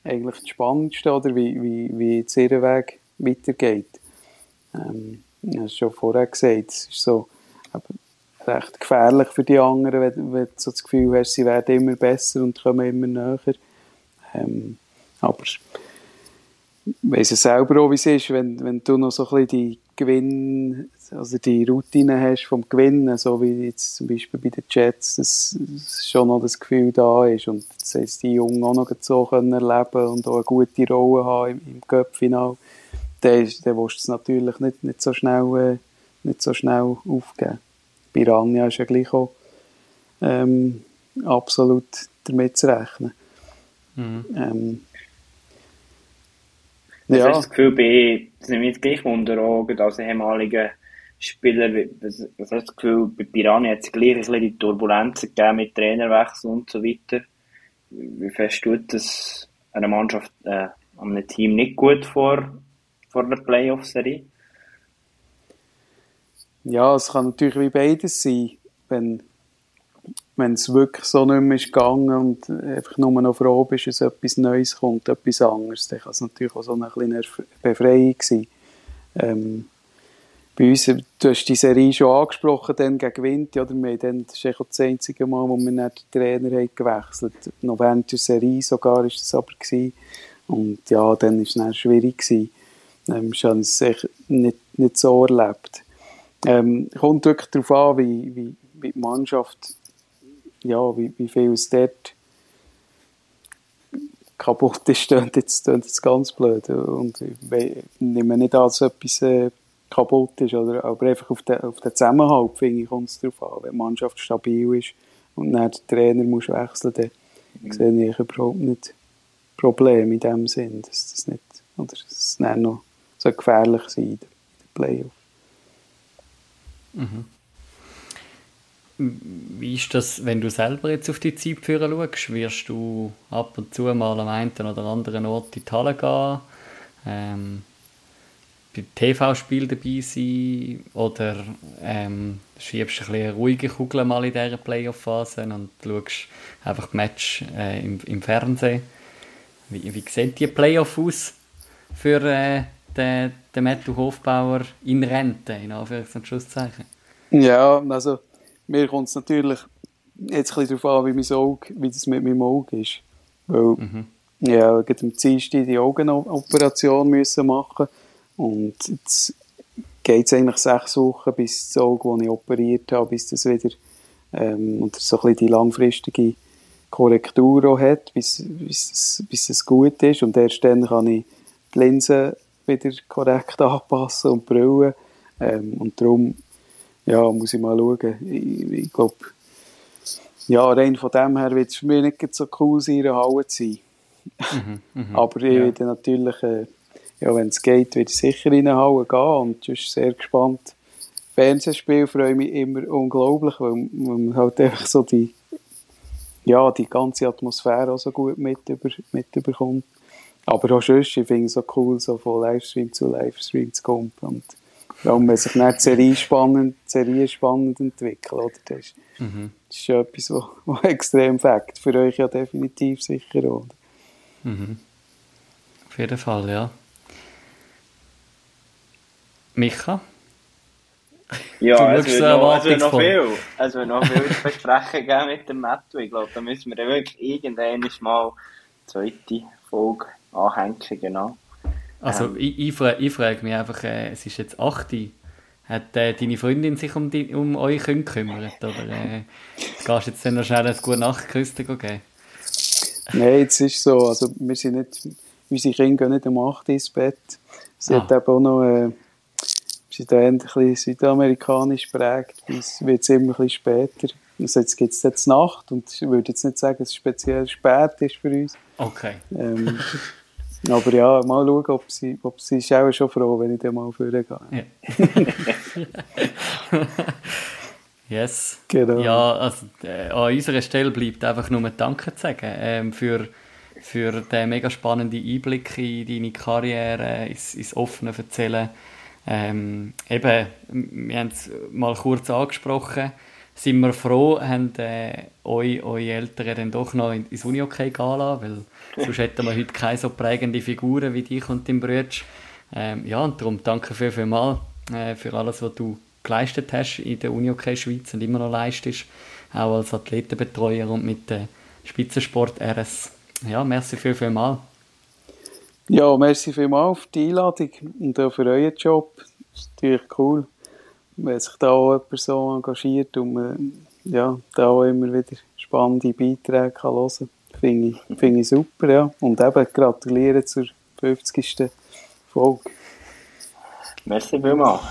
eigentlich das Spannendste, oder, wie, wie, wie jetzt ihr Weg weitergeht. Ähm, ich habe schon vorher gesagt, es ist so recht gefährlich für die anderen, wenn, wenn du so das Gefühl hast, sie werden immer besser und kommen immer näher. Ähm, aber ich weiss ja selber auch, wie es ist, wenn, wenn du noch so ein bisschen die Gewinn, also die Routine hast vom Gewinnen, so wie jetzt zum Beispiel bei den Jets, dass, schon noch das Gefühl da ist und das heisst, die Jungen auch noch so können und auch eine gute Rolle haben im, im Cup-Final dann, dann willst du es natürlich nicht, nicht, so schnell, äh, nicht so schnell aufgeben. Piranha ist ja gleich auch ähm, absolut damit zu rechnen. Mhm. Ähm, ja. Hast du das Gefühl, bei, das nimmt mich gleich Wunder, als ehemaliger Spieler, hast du das Gefühl, bei Piranha hat es gleich ein bisschen die Turbulenzen gegeben mit Trainerwechsel und so weiter. Wie fest tut das einer Mannschaft, äh, einem Team nicht gut vor, vor der Playoff-Serie? Ja, es kann natürlich wie beides sein. Wenn, es wirklich so nicht mehr ist gegangen und einfach nur noch froh bist, dass etwas Neues kommt, etwas anderes, dann kann es natürlich auch so eine kleine Befreiung sein. Ähm, bei uns, du hast die Serie schon angesprochen, dann gegen Winter, oder? Wir dann, das ist das einzige Mal, wo wir nicht den Trainer haben gewechselt haben. Noch während der Serie sogar war das aber. Gewesen. Und ja, dann war es dann schwierig. Gewesen. Ähm, ich habe es nicht, nicht so erlebt. Ähm, kommt wirklich darauf an, wie, wie, wie die Mannschaft, ja, wie, wie viel es dort kaputt ist, *laughs* klingt jetzt, klingt jetzt ganz blöd. Und ich nehme nicht an, dass etwas äh, kaputt ist, oder, aber einfach auf den, auf den Zusammenhalt, finde ich, kommt es darauf an. Wenn die Mannschaft stabil ist und dann der Trainer muss wechseln, dann mhm. sehe ich überhaupt nicht Problem in dem Sinn, dass das nicht, oder dass es dann noch so gefährlich sein in den Playoffs. Mhm. Wie ist das, wenn du selber jetzt auf die Zeit führen schaust? Wirst du ab und zu mal am einen oder anderen Ort in die Halle gehen? Ähm, bei TV-Spielen dabei sein? Oder ähm, schiebst du ein bisschen ruhige Kugel mal in dieser Playoff-Phase und schaust einfach Match äh, im, im Fernsehen? Wie, wie sieht die Playoff aus für äh, den, den Matthew Hofbauer in Rente, in Anführungs- und Schlusszeichen? Ja, also mir kommt es natürlich jetzt ein bisschen darauf an, wie, mein Auge, wie das mit meinem Auge ist. Weil, mhm. ja, gerade am Dienstag die Augenoperation müssen machen und jetzt geht es eigentlich sechs Wochen, bis das Auge, das ich operiert habe, bis das wieder ähm, und so ein bisschen die langfristige Korrektur auch hat, bis, bis, es, bis es gut ist und erst dann kann ich die Linsen wieder korrekt anpassen und brüllen ähm, und darum ja, muss ich mal schauen. Ich, ich glaube, ja, rein von dem her wird es für mich nicht so cool sein, in einer Halle zu sein. Mhm, mh. *laughs* Aber ich ja. werde natürlich, äh, ja, wenn es geht, werde ich sicher in eine Halle gehen und ich sehr gespannt. Fernsehspiel freue ich mich immer unglaublich, weil man halt einfach so die, ja, die ganze Atmosphäre auch so gut mit über, mitbekommt. Aber auch sonst, ich finde es so cool, so von Livestream zu Livestream zu kommen. Und weil man sich nicht die Serie spannend, Serie spannend entwickelt. Oder? Das, ist, mhm. das ist ja etwas, was *laughs* extrem fängt. Für euch ja definitiv sicher. Oder? Mhm. Auf jeden Fall, ja. Micha? Ja, es wird, noch, es wird noch viel, es wird noch viel zu besprechen geben mit dem Matto. Ich glaube, da müssen wir dann wirklich irgendwann mal eine zweite Folge anhängen, genau. Also ähm, ich, ich, frage, ich frage mich einfach, äh, es ist jetzt 8 hat äh, deine Freundin sich um, die, um euch gekümmert? Oder äh, gehst du jetzt dann noch schnell ein gute Nachtküste geben? Nein, es ist so. Also, wir sind nicht, unsere Kinder gehen nicht um 8 ins Bett. Sie ah. hat eben auch noch, äh, sie sind ein bisschen südamerikanisch prägt. Es wird immer ein bisschen später. Also jetzt gibt es jetzt Nacht und ich würde jetzt nicht sagen, dass es speziell spät ist für uns. Okay. Ähm, *laughs* aber ja, mal schauen, ob sie, ob sie ist auch schon froh, wenn ich dann mal vorgehe. Ja. *laughs* yes. Genau. Ja, also äh, an unserer Stelle bleibt einfach nur Danke zu sagen ähm, für, für den mega spannenden Einblick in deine Karriere, ins, ins offene Erzählen. Ähm, eben, wir haben es mal kurz angesprochen, sind wir froh, haben äh, euch, eure Eltern dann doch noch ins Uni-Okay gehen lassen, weil sonst hätten wir heute keine so prägende Figuren wie dich und dein Bruder. Ähm, ja, und darum danke viel, viel mal äh, für alles, was du geleistet hast in der Uni-Okay Schweiz und immer noch leistest, auch als Athletenbetreuer und mit der Spitzensport RS. Ja, merci viel, viel mal. Ja, merci vielmals für die Einladung und auch für euren Job. Das ist natürlich cool wenn sich da auch jemand so engagiert und man ja, da auch immer wieder spannende Beiträge kann hören kann, finde ich, find ich super. Ja. Und eben gratuliere zur 50. Folge. Merci vielmals.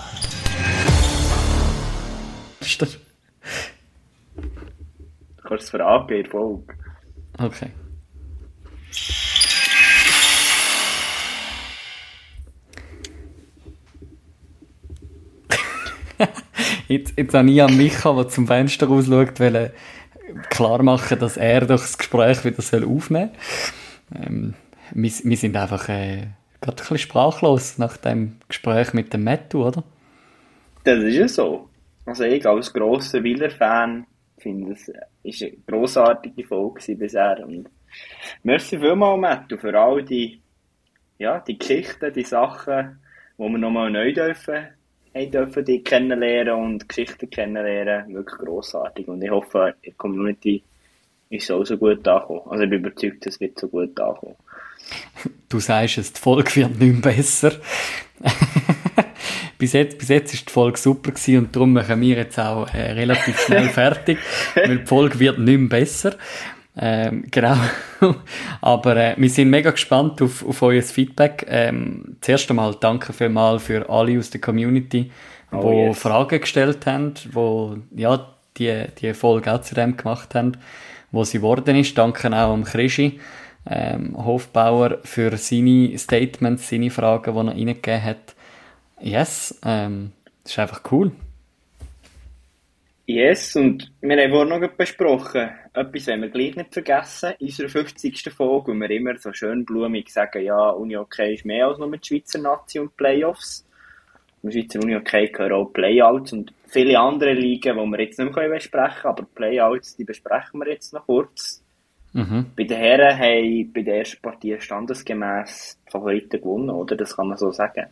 Kurz für AB Folge. Okay. Jetzt, jetzt habe ich an Micha, der zum Fenster rausschaut, klar machen, dass er doch das Gespräch wieder aufnehmen soll. Ähm, wir, wir, sind einfach äh, gerade ein bisschen sprachlos nach dem Gespräch mit dem Mattu, oder? Das ist ja so. Also ich als grosser Wieler-Fan finde, es ist eine grossartige Folge bisher. Und merci vielmals, Mattu, für all die, ja, die Geschichten, die Sachen, die wir nochmal neu dürfen haben dürfen dich kennenlernen und Geschichten kennenlernen. Wirklich grossartig. Und ich hoffe, die Community ist auch so gut angekommen. Also ich bin überzeugt, es wird so gut ankommen. Du sagst es, die Folge wird nicht besser. *laughs* bis jetzt, bis jetzt ist die Folge super gewesen und darum machen wir jetzt auch äh, relativ schnell *laughs* fertig, weil die Folge wird nicht besser. Ähm, *laughs* genau. Aber äh, wir sind mega gespannt auf, auf euer Feedback. Ähm, zuerst einmal danke vielmals für alle aus der Community, die oh, yes. Fragen gestellt haben, die ja, die, die Folge auch zu dem gemacht haben, wo sie geworden ist. Danke auch am Krischi ähm, Hofbauer für seine Statements, seine Fragen, die er reingegeben hat. Yes, ähm, das ist einfach cool. Yes, und wir haben vorhin noch besprochen, etwas wollen wir gleich nicht vergessen, in unserer 50. Folge, wo wir immer so schön blumig sagen, ja, Uni-Okay ist mehr als nur die Schweizer Nazi und Playoffs. Im Schweizer Uni-Okay gehören auch Playouts und viele andere Ligen, die wir jetzt nicht mehr besprechen können, aber Playouts, die besprechen wir jetzt noch kurz. Mhm. Bei den Herren haben bei der ersten Partie standesgemäß die Favoriten gewonnen, oder? Das kann man so sagen.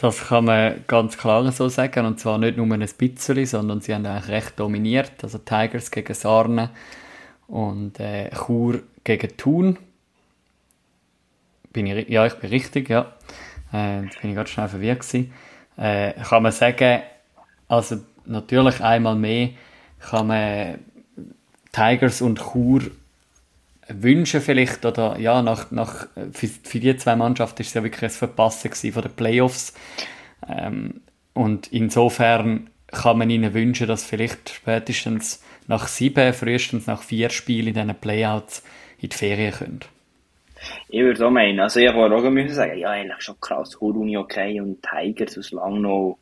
Das kann man ganz klar so sagen. Und zwar nicht nur ein bisschen, sondern sie haben eigentlich recht dominiert. Also Tigers gegen Sarne und äh, Chur gegen Thun. Bin ich, ja, ich bin richtig, ja. Äh, jetzt bin ich ganz schnell verwirrt gewesen. Äh, kann man sagen, also natürlich einmal mehr kann man Tigers und Chur wünschen vielleicht, oder ja, nach, nach, für, für die zwei Mannschaften ist es ja wirklich ein Verpassen von den Playoffs. Ähm, und insofern kann man ihnen wünschen, dass vielleicht spätestens nach sieben, frühestens nach vier Spielen in diesen Playouts in die Ferien können. Ich würde auch meinen, also ich wollte auch sagen, ja, eigentlich schon krass, Huruni okay und Tigers aus Langnau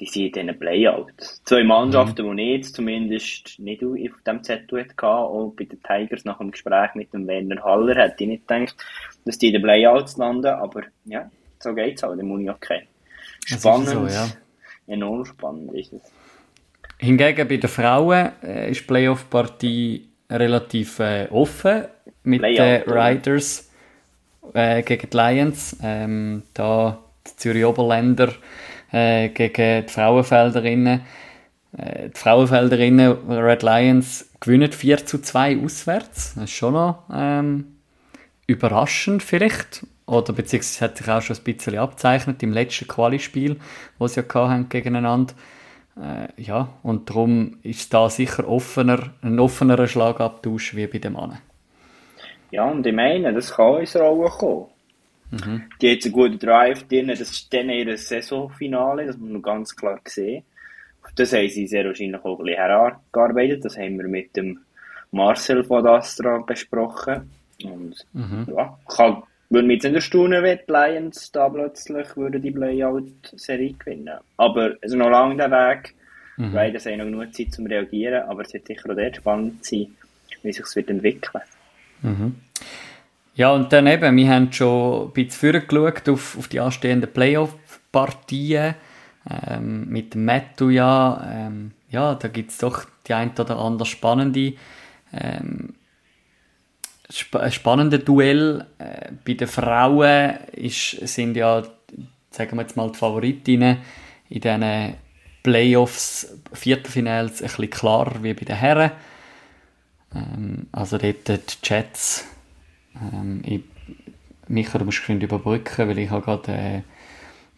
die sind in diesen Playouts. Zwei Mannschaften, mhm. die ich jetzt zumindest nicht auf dem Zettel hatte, auch bei den Tigers nach dem Gespräch mit dem Werner Haller, hätte ich nicht gedacht, dass die in den Playouts landen, aber ja, so geht's auch, der Muni okay. Spannend, so, ja. enorm spannend ist es. Hingegen bei den Frauen äh, ist die Playoff-Partie relativ äh, offen mit den Riders äh, gegen die Lions. Ähm, da die Zürich Oberländer äh, gegen die Frauenfelderinnen. Äh, die Frauenfelderinnen Red Lions gewinnen 4 zu 2 auswärts. Das ist schon noch ähm, überraschend vielleicht. Oder beziehungsweise hat sich auch schon ein bisschen abzeichnet im letzten Quali-Spiel, das sie ja hatten gegeneinander. Äh, ja, und darum ist da sicher offener, ein offenerer Schlagabtausch wie bei den Männern. Ja, und ich meine, das kann uns Rolle kommen. Mhm. Die hat einen guten Drive drin. Das ist dann ihr Saisonfinale, das muss man ganz klar sehen. Auf das haben sie sehr wahrscheinlich auch ein bisschen hergearbeitet. Das haben wir mit dem Marcel von Astra besprochen. Und mhm. ja, kann, würde mich jetzt nicht erstaunen, wenn die Lions da plötzlich würde die Playout-Serie gewinnen. Aber es ist noch lange der Weg. Mhm. Weil das haben noch genug Zeit zum Reagieren, aber es wird sicher auch dort spannend sein, wie sich es wird entwickeln. Mhm. Ja, und dann eben, wir haben schon ein bisschen vorgeschaut auf, auf die anstehenden Playoff-Partien ähm, mit dem Mattu ja. Ähm, ja, da gibt es doch die ein oder andere spannende ähm, sp spannende Duell. Äh, bei den Frauen ist, sind ja, sagen wir jetzt mal, die Favoritinnen in diesen Playoffs, Viertelfinals ein bisschen klarer wie bei den Herren. Ähm, also dort die Jets ähm, ich, Micha, du musst geschwind überbrücken, weil ich habe gerade äh,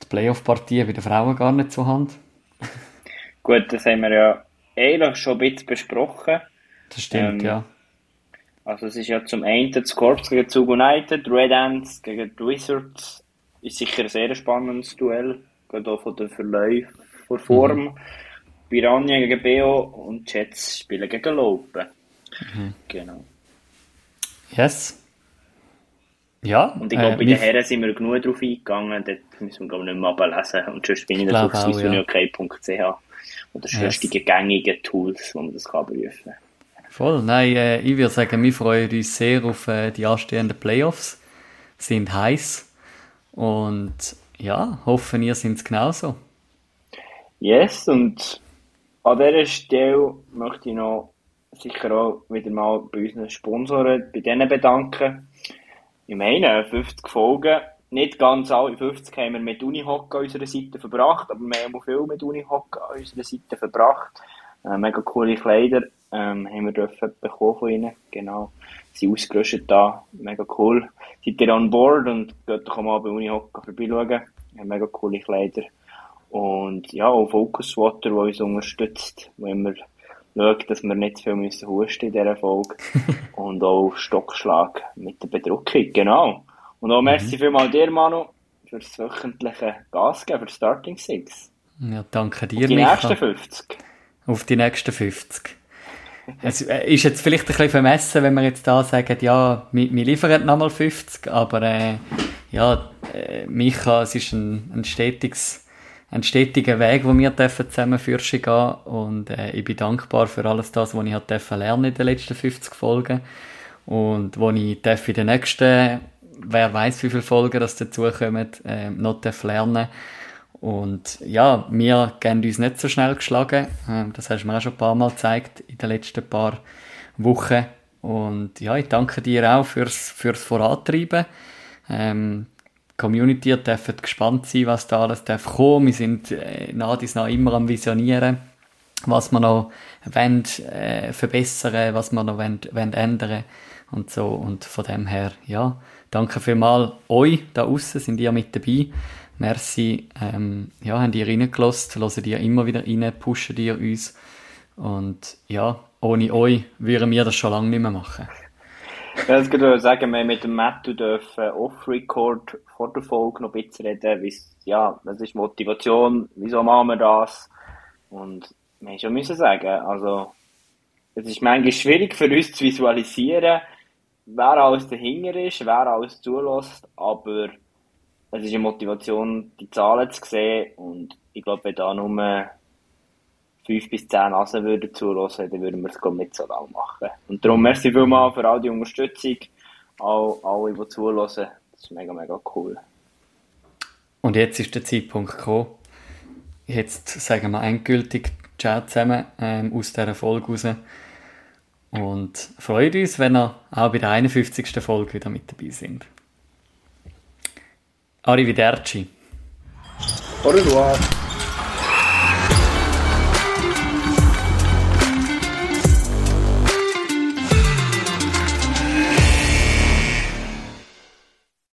die Playoff-Partie bei den Frauen gar nicht zur Hand. *laughs* Gut, das haben wir ja eigentlich schon ein bisschen besprochen. Das stimmt, ähm, ja. Also es ist ja zum einen das Corps gegen Zug United, Red Ants gegen die Wizards. Ist sicher ein sehr spannendes Duell, gerade auch von der Verlauf, von Form. Mhm. Piranha gegen BO und Jets spielen gegen Lopen. Mhm. Genau. Yes. Ja. Und ich glaube, äh, bei den Herren sind wir genug drauf eingegangen, dort müssen wir glaube ich nicht mehr ablesen. Und sonst bin ich natürlich auf swissuniok.ch oder sonstige yes. gängige Tools, wo man das kann prüfen kann. Voll, nein, äh, ich würde sagen, wir freuen uns sehr auf äh, die anstehenden Playoffs. Sind heiß und ja, hoffen, ihr seid es genauso. Yes, und an dieser Stelle möchte ich noch sicher auch wieder mal bei unseren Sponsoren, bei denen bedanken ich meine, 50 Folgen, nicht ganz alle 50 haben wir mit Unihock an unserer Seite verbracht, aber wir haben auch viel mit Unihock an unserer Seite verbracht. Äh, mega coole Kleider ähm, haben wir dürfen bekommen von ihnen, genau. Sie sind ausgerüstet da, mega cool. Seid ihr an Board und geht doch mal bei Unihock vorbeischauen. Haben mega coole Kleider. Und ja, auch Focus Water, der uns unterstützt, wo immer schaut, dass wir nicht zu viel müssen husten in dieser Folge. *laughs* und auch Stockschlag mit der Bedruckung, genau. Und auch mhm. merci vielmals dir, Manu, für das wöchentliche Gas geben, für Starting Six. Ja, danke dir, Auf die Micha. nächsten 50. Auf die nächsten 50. Es äh, ist jetzt vielleicht ein bisschen vermessen, wenn wir jetzt da sagen, ja, wir, wir liefern nochmal 50, aber äh, ja, äh, Micha, es ist ein, ein stetiges ein stetiger Weg, wo wir dürfen zusammen fürschen gehen. Und äh, ich bin dankbar für alles das, was ich hat dürfen lernen in den letzten 50 Folgen. Und wo ich darf in den nächsten, wer weiß wie viele Folgen das dazukommen, äh, noch lernen. Und ja, wir gehen uns nicht so schnell geschlagen, äh, das hast du mir auch schon ein paar Mal gezeigt in den letzten paar Wochen. Und ja, ich danke dir auch fürs, fürs Vorantreiben. Ähm, Community dürfen gespannt sein, was da alles darf kommen. Wir sind äh, nach dies nach immer am Visionieren, was wir noch wollen, äh, verbessern, was wir noch wollen, wollen ändern und so. Und von dem her, ja, danke vielmals euch da außen, sind ihr mit dabei. Merci, ähm, ja, habt ihr reingelassen, hören ihr immer wieder rein, pushen ihr uns. Und ja, ohne euch würden wir das schon lange nicht mehr machen. Ja, das würde sagen, wir haben mit dem Matthew dürfen off-record vor der Folge noch ein bisschen reden, ja, das ist Motivation, wieso machen wir das? Und wir haben schon müssen sagen, also, es ist manchmal schwierig für uns zu visualisieren, wer alles dahinter ist, wer alles zulässt, aber es ist eine Motivation, die Zahlen zu sehen und ich glaube, wenn da nur fünf bis zehn Nasen würden zulassen, dann würden wir es nicht so lange machen. Und darum merci vielmals für all die Unterstützung, all, alle, die zulassen. Das ist mega, mega cool. Und jetzt ist der Zeitpunkt gekommen. Jetzt sagen wir endgültig Ciao zusammen ähm, aus dieser Folge raus. Und freut uns, wenn ihr auch bei der 51. Folge wieder mit dabei sind. Arrivederci. Au revoir.